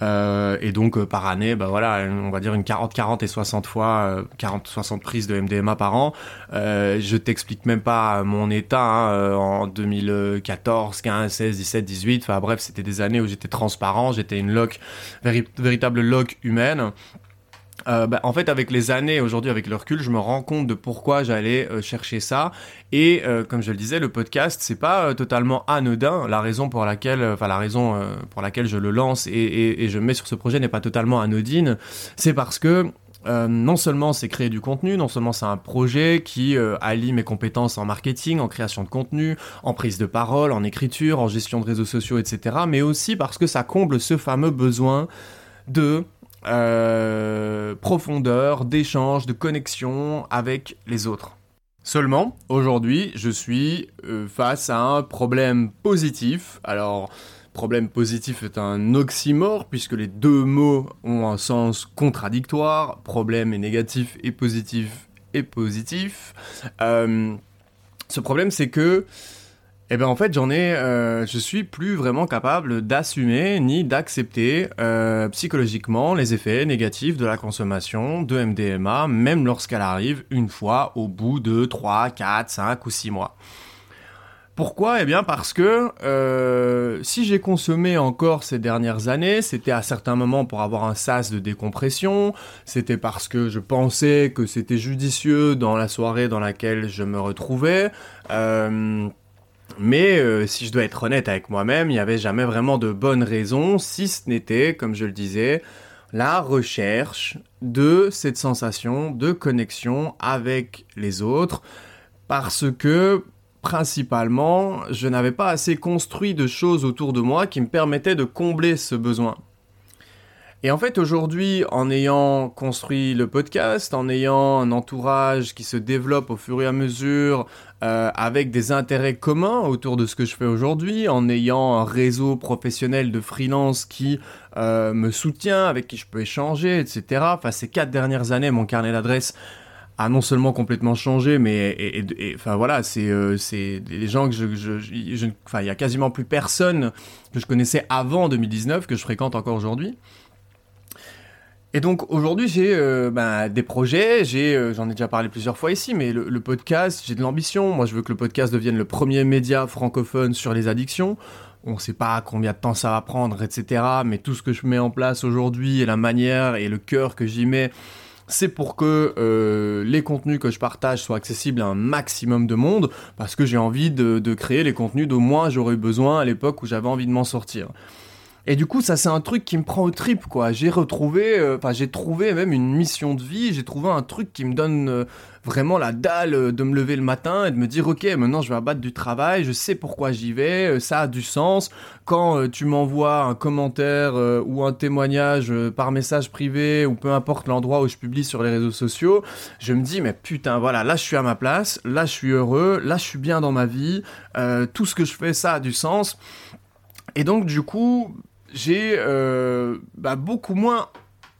S1: Euh, et donc euh, par année, bah voilà, on va dire une 40, 40 et 60 fois, 40, euh, 60 prises de MDMA par an. je t'explique même pas mon état hein, en 2014, 15, 16, 17, 18. Enfin bref, c'était des années où j'étais transparent, j'étais une loc, véritable loc humaine. Euh, bah, en fait, avec les années, aujourd'hui, avec le recul, je me rends compte de pourquoi j'allais euh, chercher ça. Et euh, comme je le disais, le podcast, c'est pas totalement anodin. La raison pour laquelle, enfin la raison pour laquelle je le lance et, je me mets sur ce projet n'est pas totalement anodine. C'est parce que non seulement c'est créer du contenu, non seulement c'est un projet qui allie mes compétences en marketing, en création de contenu, en prise de parole, en écriture, en gestion de réseaux sociaux, etc. Mais aussi parce que ça comble ce fameux besoin de euh, profondeur, d'échange, de connexion avec les autres. Seulement, aujourd'hui, je suis euh, face à un problème positif. Alors, problème positif est un oxymore, puisque les deux mots ont un sens contradictoire. Problème est négatif et positif et positif. Euh, ce problème, c'est que eh ben en fait j'en ai, euh, je suis plus vraiment capable d'assumer ni d'accepter euh, psychologiquement les effets négatifs de la consommation de MDMA, même lorsqu'elle arrive une fois au bout de 3, 4, 5 ou 6 mois. Pourquoi? Eh bien parce que euh, si j'ai consommé encore ces dernières années, c'était à certains moments pour avoir un sas de décompression, c'était parce que je pensais que c'était judicieux dans la soirée dans laquelle je me retrouvais. Mais euh, si je dois être honnête avec moi-même, il n'y avait jamais vraiment de bonnes raisons, si ce n'était, comme je le disais, la recherche de cette sensation de connexion avec les autres, parce que principalement, je n'avais pas assez construit de choses autour de moi qui me permettaient de combler ce besoin. Et en fait, aujourd'hui, en ayant construit le podcast, en ayant un entourage qui se développe au fur et à mesure, euh, avec des intérêts communs autour de ce que je fais aujourd'hui, en ayant un réseau professionnel de freelance qui euh, me soutient, avec qui je peux échanger, etc. Enfin, ces quatre dernières années, mon carnet d'adresses a non seulement complètement changé, mais enfin voilà, c'est euh, les gens que je, je, il y a quasiment plus personne que je connaissais avant 2019 que je fréquente encore aujourd'hui. Et donc aujourd'hui j'ai euh, ben, des projets, j'ai, euh, j'en ai déjà parlé plusieurs fois ici, mais le, podcast, j'ai de l'ambition. Moi je veux que le podcast devienne le premier média francophone sur les addictions. On ne sait pas combien de temps ça va prendre, etc. Mais tout ce que je mets en place aujourd'hui et la manière et le cœur que j'y mets, c'est pour que euh, les contenus que je partage soient accessibles à un maximum de monde, parce que j'ai envie de, créer les contenus dont moi j'aurais besoin à l'époque où j'avais envie de m'en sortir. Et du coup, ça c'est un truc qui me prend au trip, quoi. J'ai retrouvé, euh, enfin j'ai trouvé même une mission de vie, j'ai trouvé un truc qui me donne euh, vraiment la dalle euh, de me lever le matin et de me dire, ok, maintenant je vais abattre du travail, je sais pourquoi j'y vais, ça a du sens. Quand tu m'envoies un commentaire ou un témoignage par message privé ou peu importe l'endroit où je publie sur les réseaux sociaux, je me dis, mais putain, voilà, là je suis à ma place, là je suis heureux, là je suis bien dans ma vie, tout ce que je fais, ça a du sens. Et donc, du coup, j'ai euh, bah, beaucoup moins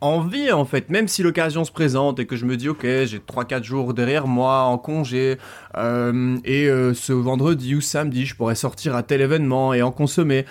S1: envie en fait, même si l'occasion se présente et que je me dis ok j'ai 3-4 jours derrière moi en congé euh, et euh, ce vendredi ou samedi je pourrais sortir à tel événement et en consommer. Et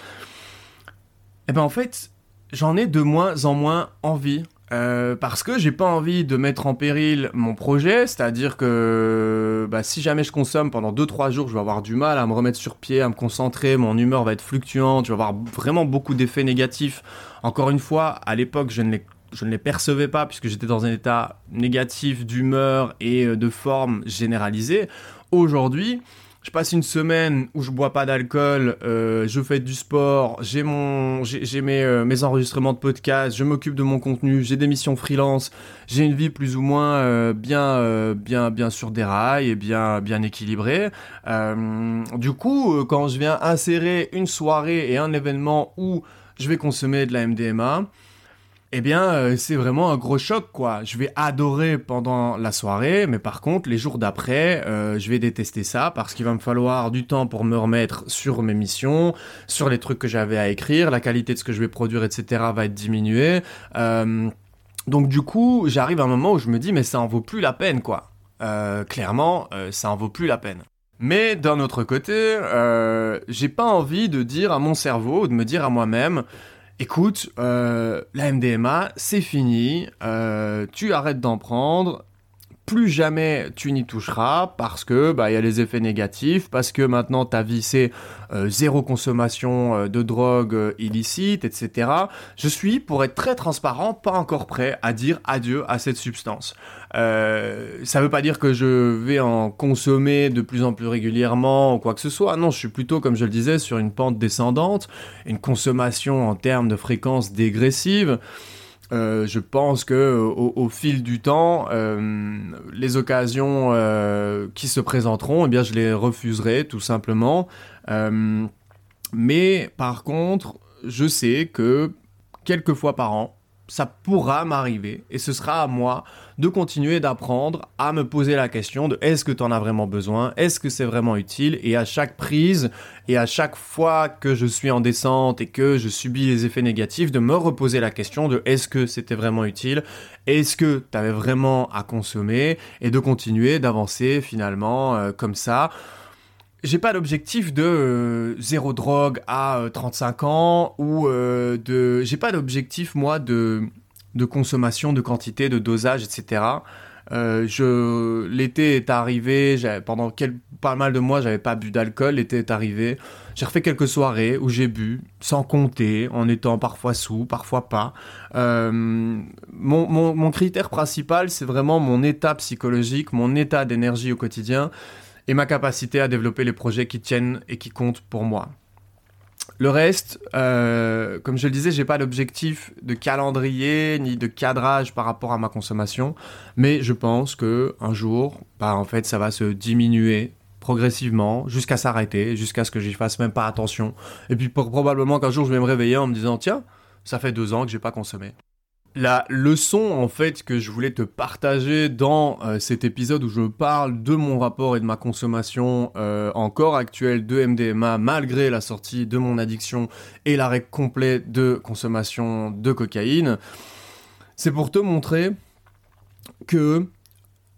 S1: eh ben en fait j'en ai de moins en moins envie euh, parce que j'ai pas envie de mettre en péril mon projet, c'est-à-dire que bah, si jamais je consomme pendant 2-3 jours, je vais avoir du mal à me remettre sur pied, à me concentrer, mon humeur va être fluctuante, je vais avoir vraiment beaucoup d'effets négatifs. Encore une fois, à l'époque, je ne les je ne les percevais pas puisque j'étais dans un état négatif d'humeur et euh, de forme généralisée. Aujourd'hui, je passe une semaine où je bois pas d'alcool, euh, je fais du sport, j'ai mon, j'ai mes, euh, mes enregistrements de podcast, je m'occupe de mon contenu, j'ai des missions freelance, j'ai une vie plus ou moins euh, bien, bien, bien sur des rails et bien, bien équilibrée. du coup, quand je viens insérer une soirée et un événement où je vais consommer de la MDMA, eh bien, euh, c'est vraiment un gros choc, quoi. Je vais adorer pendant la soirée, mais par contre, les jours d'après, euh, je vais détester ça parce qu'il va me falloir du temps pour me remettre sur mes missions, sur les trucs que j'avais à écrire, la qualité de ce que je vais produire, etc. va être diminuée. Euh, donc du coup, j'arrive à un moment où je me dis, mais ça en vaut plus la peine, quoi. clairement, ça en vaut plus la peine. Mais d'un autre côté, j'ai pas envie de dire à mon cerveau, de me dire à moi-même, écoute, euh, la MDMA, c'est fini, euh, tu arrêtes d'en prendre, plus jamais tu n'y toucheras parce que bah il y a les effets négatifs, parce que maintenant ta vie c'est euh, zéro consommation euh, de drogue euh, illicite, etc. Je suis, pour être très transparent, pas encore prêt à dire adieu à cette substance. ça veut pas dire que je vais en consommer de plus en plus régulièrement ou quoi que ce soit. Non, je suis plutôt, comme je le disais, sur une pente descendante, une consommation en termes de fréquence dégressive. Euh, je pense que au, fil du temps, euh, les occasions euh, qui se présenteront, eh je les refuserai tout simplement. mais par contre, je sais que quelques fois par an, ça pourra m'arriver et ce sera à moi de continuer d'apprendre à me poser la question de est-ce que tu en as vraiment besoin, est-ce que c'est vraiment utile? Et à chaque prise et à chaque fois que je suis en descente et que je subis les effets négatifs de me reposer la question de est-ce que c'était vraiment utile, est-ce que tu avais vraiment à consommer? Et de continuer d'avancer finalement euh, comme ça. J'ai pas l'objectif de euh, zéro drogue à 35 euh, ans ou de j'ai pas d'objectif moi de de consommation de quantité de dosage etc je l'été est arrivé pendant quel, pas mal de mois j'avais pas bu d'alcool l'été est arrivé. J'ai refait quelques soirées où j'ai bu sans compter en étant parfois sous parfois pas. Mon, mon, mon critère principal c'est vraiment mon état psychologique mon état d'énergie au quotidien et ma capacité à développer les projets qui tiennent et qui comptent pour moi. Le reste, euh, comme je le disais, j'ai pas d'objectif de calendrier ni de cadrage par rapport à ma consommation, mais je pense que un jour, bah en fait, ça va se diminuer progressivement jusqu'à s'arrêter, jusqu'à ce que j'y fasse même pas attention. Et puis probablement qu'un jour je vais me réveiller en me disant tiens, ça fait deux ans que j'ai pas consommé. La leçon en fait que je voulais te partager dans euh, cet épisode où je parle de mon rapport et de ma consommation euh, encore actuelle de MDMA malgré la sortie de mon addiction et l'arrêt complet de consommation de cocaïne, c'est pour te montrer que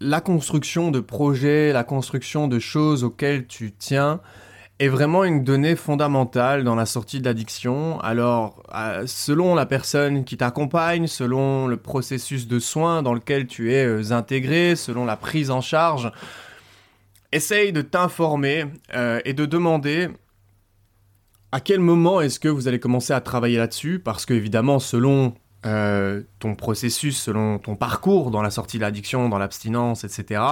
S1: la construction de projets, la construction de choses auxquelles tu tiens, est vraiment une donnée fondamentale dans la sortie d'addiction. Alors, euh, selon la personne qui t'accompagne, selon le processus de soins dans lequel tu es euh, intégré, selon la prise en charge, essaye de t'informer euh, et de demander à quel moment est-ce que vous allez commencer à travailler là-dessus, parce qu'évidemment, selon euh, ton processus, selon ton parcours dans la sortie de l'addiction, dans l'abstinence, etc.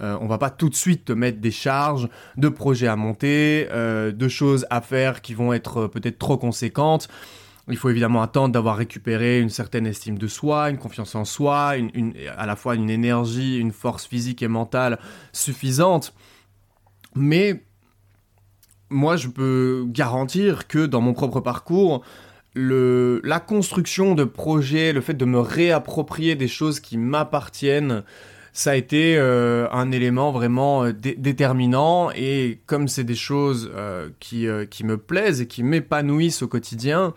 S1: Euh, on va pas tout de suite te mettre des charges de projets à monter, euh, de choses à faire qui vont être peut-être trop conséquentes. Il faut évidemment attendre d'avoir récupéré une certaine estime de soi, une confiance en soi, à la fois une énergie, une force physique et mentale suffisante. Mais moi, je peux garantir que dans mon propre parcours, la construction de projets, le fait de me réapproprier des choses qui m'appartiennent, ça a été euh, un élément vraiment euh, déterminant et comme c'est des choses euh, qui, qui me plaisent et qui m'épanouissent au quotidien,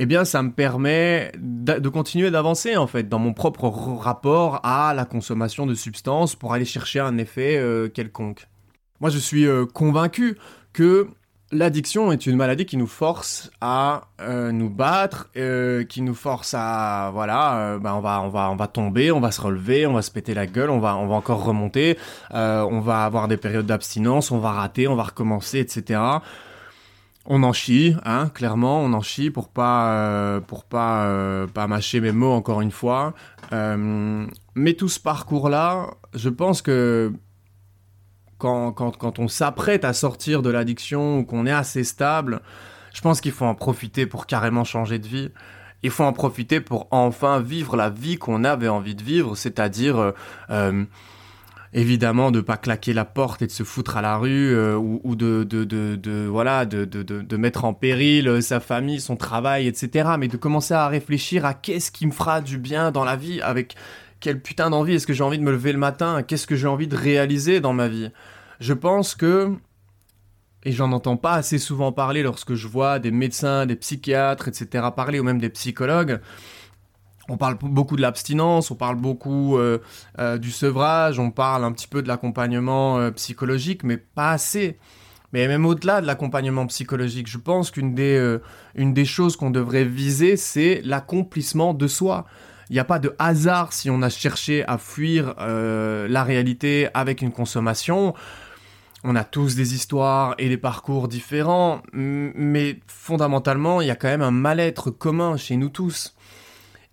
S1: eh bien ça me permet de continuer d'avancer en fait dans mon propre rapport à la consommation de substances pour aller chercher un effet quelconque. Moi je suis convaincu que L'addiction est une maladie qui nous force à euh, nous battre, euh, qui nous force à voilà, euh, bah, on va tomber, on va se relever, on va se péter la gueule, on va on va encore remonter, on va avoir des périodes d'abstinence, on va rater, on va recommencer, etc. On en chie, hein, clairement, on en chie pour pas pour pas pas mâcher mes mots encore une fois. mais tout ce parcours là, je pense que quand, quand, quand on s'apprête à sortir de l'addiction ou qu'on est assez stable, je pense qu'il faut en profiter pour carrément changer de vie. Il faut en profiter pour enfin vivre la vie qu'on avait envie de vivre, c'est-à-dire euh, euh, évidemment de pas claquer la porte et de se foutre à la rue euh, ou, de, de, de, voilà de, de, de, mettre en péril sa famille, son travail, etc. Mais de commencer à réfléchir à qu'est-ce qui me fera du bien dans la vie avec quelle putain d'envie est-ce que j'ai envie de me lever le matin? Qu'est-ce que j'ai envie de réaliser dans ma vie? Je pense que, et j'en entends pas assez souvent parler lorsque je vois des médecins, des psychiatres, etc. parler, ou même des psychologues, on parle beaucoup de l'abstinence, on parle beaucoup euh, euh, du sevrage, on parle un petit peu de l'accompagnement euh, psychologique, mais pas assez. Mais même au-delà de l'accompagnement psychologique, je pense qu'une des, choses qu'on devrait viser, c'est l'accomplissement de soi. Il n'y a pas de hasard si on a cherché à fuir euh, la réalité avec une consommation. On a tous des histoires et des parcours différents, mais fondamentalement, il y a quand même un mal-être commun chez nous tous.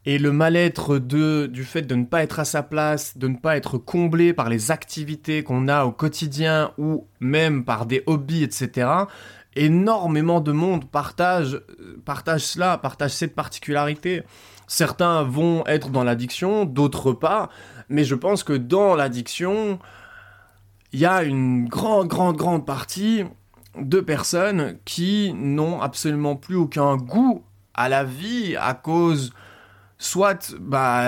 S1: Et le mal-être du fait de ne pas être à sa place, de ne pas être comblé par les activités qu'on a au quotidien ou même par des hobbies, etc. Énormément de monde partage, partage cela, partage cette particularité. Certains vont être dans l'addiction, d'autres pas, mais je pense que dans l'addiction, il y a une grande, grande, grande partie de personnes qui n'ont absolument plus aucun goût à la vie à cause soit bah,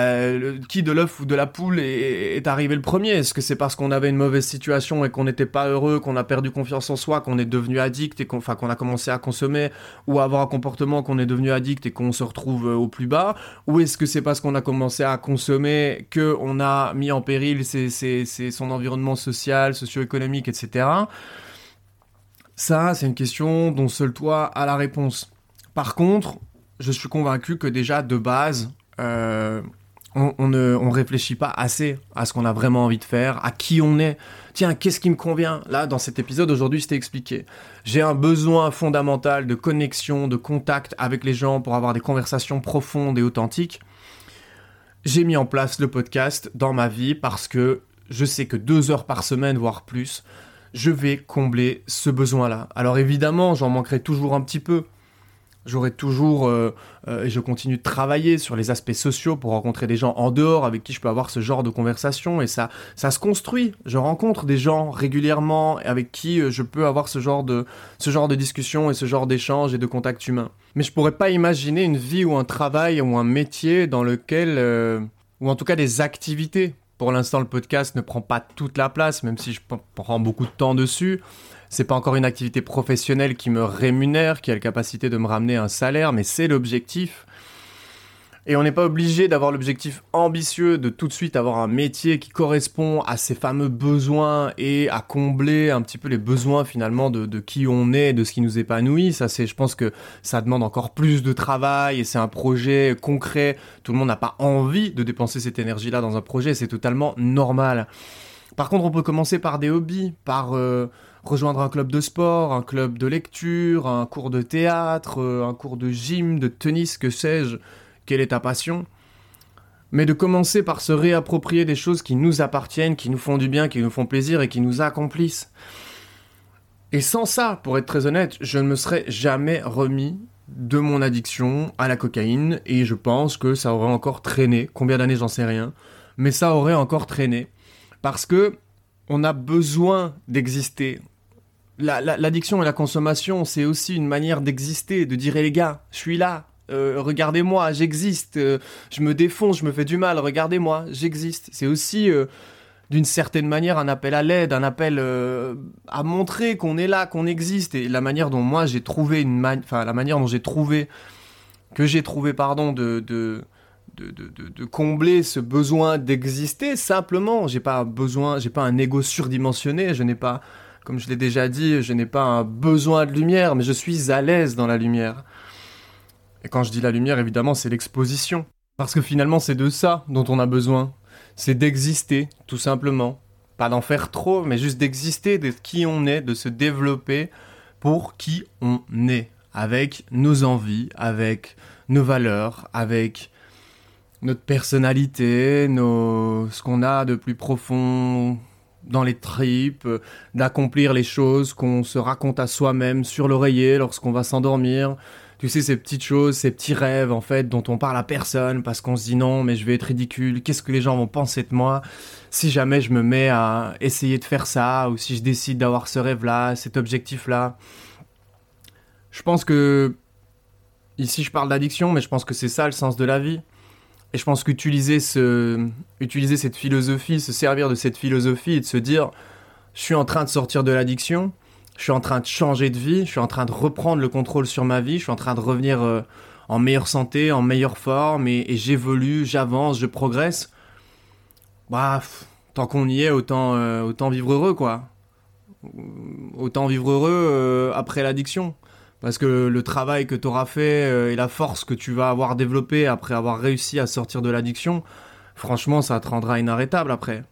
S1: qui de l'œuf ou de la poule est, arrivé le premier Est-ce que c'est parce qu'on avait une mauvaise situation et qu'on n'était pas heureux, qu'on a perdu confiance en soi, qu'on est devenu addict et qu'on a commencé à consommer ou à avoir un comportement qu'on est devenu addict et qu'on se retrouve euh, au plus bas? Ou est-ce que c'est parce qu'on a commencé à consommer qu'on a mis en péril son environnement social, socio-économique, etc. Ça, c'est une question dont seul toi a la réponse. Par contre, je suis convaincu que déjà de base, euh, on, ne réfléchit pas assez à ce qu'on a vraiment envie de faire, à qui on est. Tiens, qu'est-ce qui me convient? Là, dans cet épisode, aujourd'hui, c'était expliqué. J'ai un besoin fondamental de connexion, de contact avec les gens pour avoir des conversations profondes et authentiques. J'ai mis en place le podcast dans ma vie parce que je sais que deux heures par semaine, voire plus, je vais combler ce besoin-là. Alors évidemment, j'en manquerai toujours un petit peu J'aurai toujours, euh, euh, et je continue de travailler sur les aspects sociaux pour rencontrer des gens en dehors avec qui je peux avoir ce genre de conversation. Et ça, ça se construit. Je rencontre des gens régulièrement avec qui euh, je peux avoir ce genre de, ce genre de discussion et ce genre d'échange et de contact humain. Mais je pourrais pas imaginer une vie ou un travail ou un métier dans lequel, ou en tout cas des activités. Pour l'instant, le podcast ne prend pas toute la place, même si je prends beaucoup de temps dessus c'est pas encore une activité professionnelle qui me rémunère, qui a la capacité de me ramener un salaire, mais c'est l'objectif. Et on n'est pas obligé d'avoir l'objectif ambitieux de tout de suite avoir un métier qui correspond à ces fameux besoins et à combler un petit peu les besoins finalement de, qui on est, de ce qui nous épanouit. Ça, c'est, je pense que ça demande encore plus de travail et c'est un projet concret. Tout le monde n'a pas envie de dépenser cette énergie-là dans un projet, c'est totalement normal. Par contre, on peut commencer par des hobbies, par euh, rejoindre un club de sport, un club de lecture, un cours de théâtre, euh, un cours de gym, de tennis, que sais-je, quelle est ta passion? Mais de commencer par se réapproprier des choses qui nous appartiennent, qui nous font du bien, qui nous font plaisir et qui nous accomplissent. Et sans ça, pour être très honnête, je ne me serais jamais remis de mon addiction à la cocaïne et je pense que ça aurait encore traîné. Combien d'années, j'en sais rien. Mais ça aurait encore traîné. Parce que on a besoin d'exister. L'addiction et la consommation, c'est aussi une manière d'exister, de dire, eh, les gars, je suis là, euh, regardez-moi, j'existe, euh, je me défonce, je me fais du mal, regardez-moi, j'existe. C'est aussi, euh, d'une certaine manière, un appel à l'aide, un appel à montrer qu'on est là, qu'on existe. Et la manière dont moi j'ai trouvé une, enfin la manière dont j'ai trouvé, que j'ai trouvé, pardon, de, de de, combler ce besoin d'exister simplement. J'ai pas besoin, j'ai pas un ego surdimensionné, je n'ai pas, comme je l'ai déjà dit, je n'ai pas un besoin de lumière, mais je suis à l'aise dans la lumière. Et quand je dis la lumière, évidemment, c'est l'exposition. Parce que finalement, c'est de ça dont on a besoin. C'est d'exister, tout simplement. Pas d'en faire trop, mais juste d'exister, d'être qui on est, de se développer pour qui on est. Avec nos envies, avec nos valeurs, avec notre personnalité, ce qu'on a de plus profond dans les tripes, d'accomplir les choses qu'on se raconte à soi-même sur l'oreiller lorsqu'on va s'endormir. Tu sais, ces petites choses, ces petits rêves, en fait, dont on parle à personne parce qu'on se dit non, mais je vais être ridicule. Qu'est-ce que les gens vont penser de moi si jamais je me mets à essayer de faire ça ou si je décide d'avoir ce rêve-là, cet objectif-là? Je pense que, ici je parle d'addiction, mais je pense que c'est ça le sens de la vie. Et je pense qu'utiliser ce, utiliser cette philosophie, se servir de cette philosophie et de se dire, je suis en train de sortir de l'addiction, je suis en train de changer de vie, je suis en train de reprendre le contrôle sur ma vie, je suis en train de revenir euh, en meilleure santé, en meilleure forme, et, j'évolue, j'avance, je progresse. Bah, tant qu'on y est, autant, euh, autant vivre heureux, quoi. Autant vivre heureux euh, après l'addiction. Parce que le travail que tu auras fait euh, et la force que tu vas avoir développée après avoir réussi à sortir de l'addiction, franchement, ça te rendra inarrêtable après.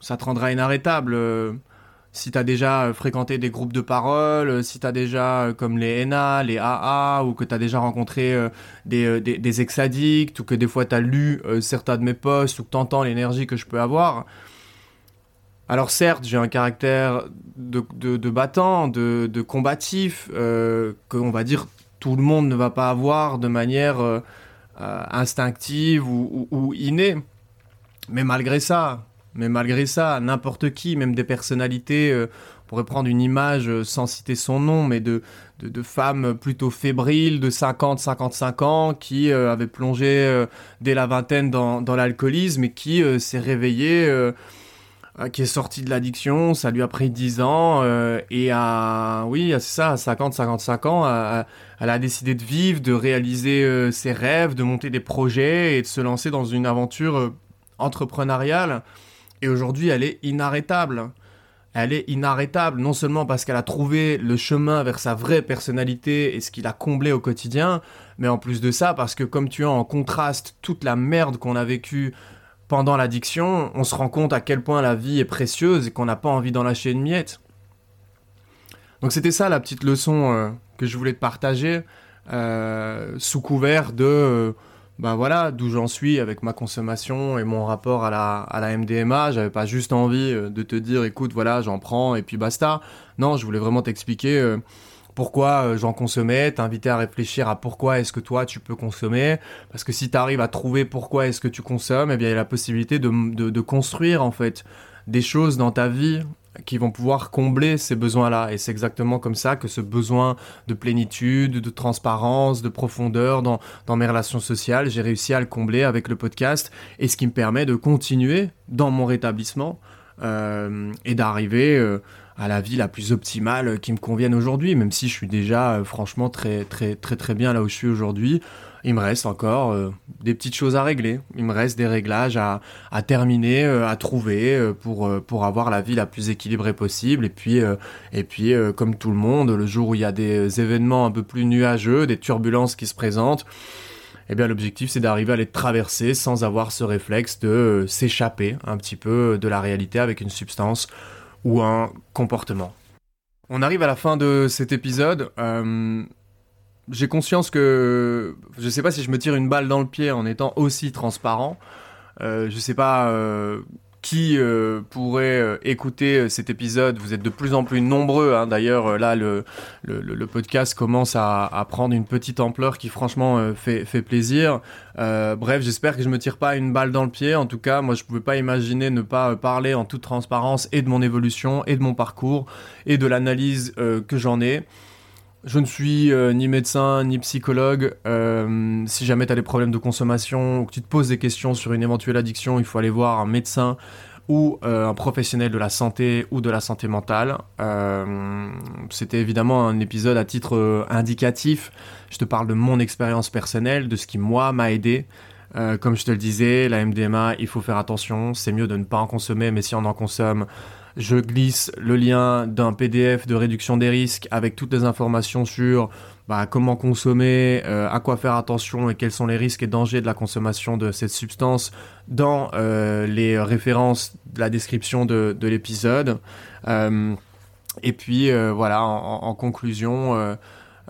S1: Ça te rendra inarrêtable. Euh, si tu as déjà euh, fréquenté des groupes de parole, si tu as déjà, comme les NA, les AA, ou que tu as déjà rencontré des, ex-addicts, ou que des fois tu as lu certains de mes posts, ou que tu entends l'énergie que je peux avoir, alors certes, j'ai un caractère de, de, battant, de, de combatif, euh, qu'on va dire tout le monde ne va pas avoir de manière euh, euh, instinctive ou, innée. Mais malgré ça, mais malgré ça, n'importe qui, même des personnalités, on pourrait prendre une image sans citer son nom, mais de, de, femmes plutôt fébriles de 50-55 ans qui avaient plongé dès la vingtaine dans, dans l'alcoolisme et qui s'est réveillée euh, qui est sorti de l'addiction, ça lui a pris 10 ans, euh, et à, oui, c'est ça, à 50-55 ans, elle a décidé de vivre, de réaliser euh, ses rêves, de monter des projets et de se lancer dans une aventure entrepreneuriale. Et aujourd'hui, elle est inarrêtable. Elle est inarrêtable, non seulement parce qu'elle a trouvé le chemin vers sa vraie personnalité et ce qui l'a comblé au quotidien, mais en plus de ça, parce que comme tu as en contraste toute la merde qu'on a vécue pendant l'addiction, on se rend compte à quel point la vie est précieuse et qu'on n'a pas envie d'en lâcher une miette. Donc c'était ça la petite leçon euh, que je voulais te partager, euh, sous couvert de, euh, bah voilà, d'où j'en suis avec ma consommation et mon rapport à la, à la MDMA. J'avais pas juste envie de te dire, écoute, voilà, j'en prends et puis basta. Non, je voulais vraiment t'expliquer pourquoi j'en consommais, t'inviter à réfléchir à pourquoi est-ce que toi tu peux consommer, parce que si tu arrives à trouver pourquoi est-ce que tu consommes, eh bien il y a la possibilité de, de construire en fait des choses dans ta vie qui vont pouvoir combler ces besoins-là. Et c'est exactement comme ça que ce besoin de plénitude, de transparence, de profondeur dans, dans mes relations sociales, j'ai réussi à le combler avec le podcast. Et ce qui me permet de continuer dans mon rétablissement euh, et d'arriver euh, à la vie la plus optimale qui me convienne aujourd'hui, même si je suis déjà euh, franchement très très très très bien là où je suis aujourd'hui il me reste encore euh, des petites choses à régler. Il me reste des réglages à, terminer, euh, à trouver pour, pour avoir la vie la plus équilibrée possible. Et puis, et puis comme tout le monde, le jour où il y a des événements un peu plus nuageux, des turbulences qui se présentent, eh bien l'objectif c'est d'arriver à les traverser sans avoir ce réflexe de s'échapper un petit peu de la réalité avec une substance ou un comportement. On arrive à la fin de cet épisode j'ai conscience que je sais pas si je me tire une balle dans le pied en étant aussi transparent. Euh, je sais pas euh, qui euh, pourrait euh, écouter cet épisode. Vous êtes de plus en plus nombreux. Hein. D'ailleurs, là, le, podcast commence à, prendre une petite ampleur qui, franchement, fait, plaisir. bref, j'espère que je me tire pas une balle dans le pied. En tout cas, moi, je pouvais pas imaginer ne pas parler en toute transparence et de mon évolution et de mon parcours et de l'analyse que j'en ai. Je ne suis euh, ni médecin ni psychologue. Euh, si jamais tu as des problèmes de consommation ou que tu te poses des questions sur une éventuelle addiction, il faut aller voir un médecin ou euh, un professionnel de la santé ou de la santé mentale. C'était évidemment un épisode à titre indicatif. Je te parle de mon expérience personnelle, de ce qui moi m'a aidé. comme je te le disais, la MDMA, il faut faire attention. C'est mieux de ne pas en consommer, mais si on en consomme, je glisse le lien d'un PDF de réduction des risques avec toutes les informations sur bah, comment consommer, euh, à quoi faire attention et quels sont les risques et dangers de la consommation de cette substance dans euh, les références de la description de, l'épisode. Euh, et puis voilà, en conclusion,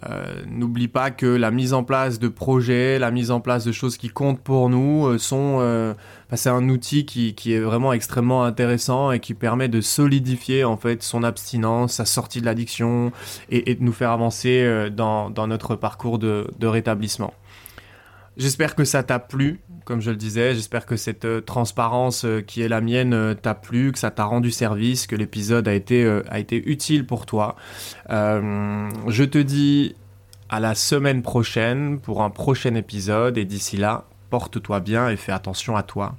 S1: euh, n'oublie pas que la mise en place de projets, la mise en place de choses qui comptent pour nous euh, euh, bah, c'est un outil qui, est vraiment extrêmement intéressant et qui permet de solidifier en fait son abstinence, sa sortie de l'addiction et, de nous faire avancer dans, notre parcours de rétablissement. J'espère que ça t'a plu, comme je le disais. J'espère que cette transparence qui est la mienne t'a plu, que ça t'a rendu service, que l'épisode a été, a été utile pour toi. je te dis à la semaine prochaine pour un prochain épisode et d'ici là, porte-toi bien et fais attention à toi.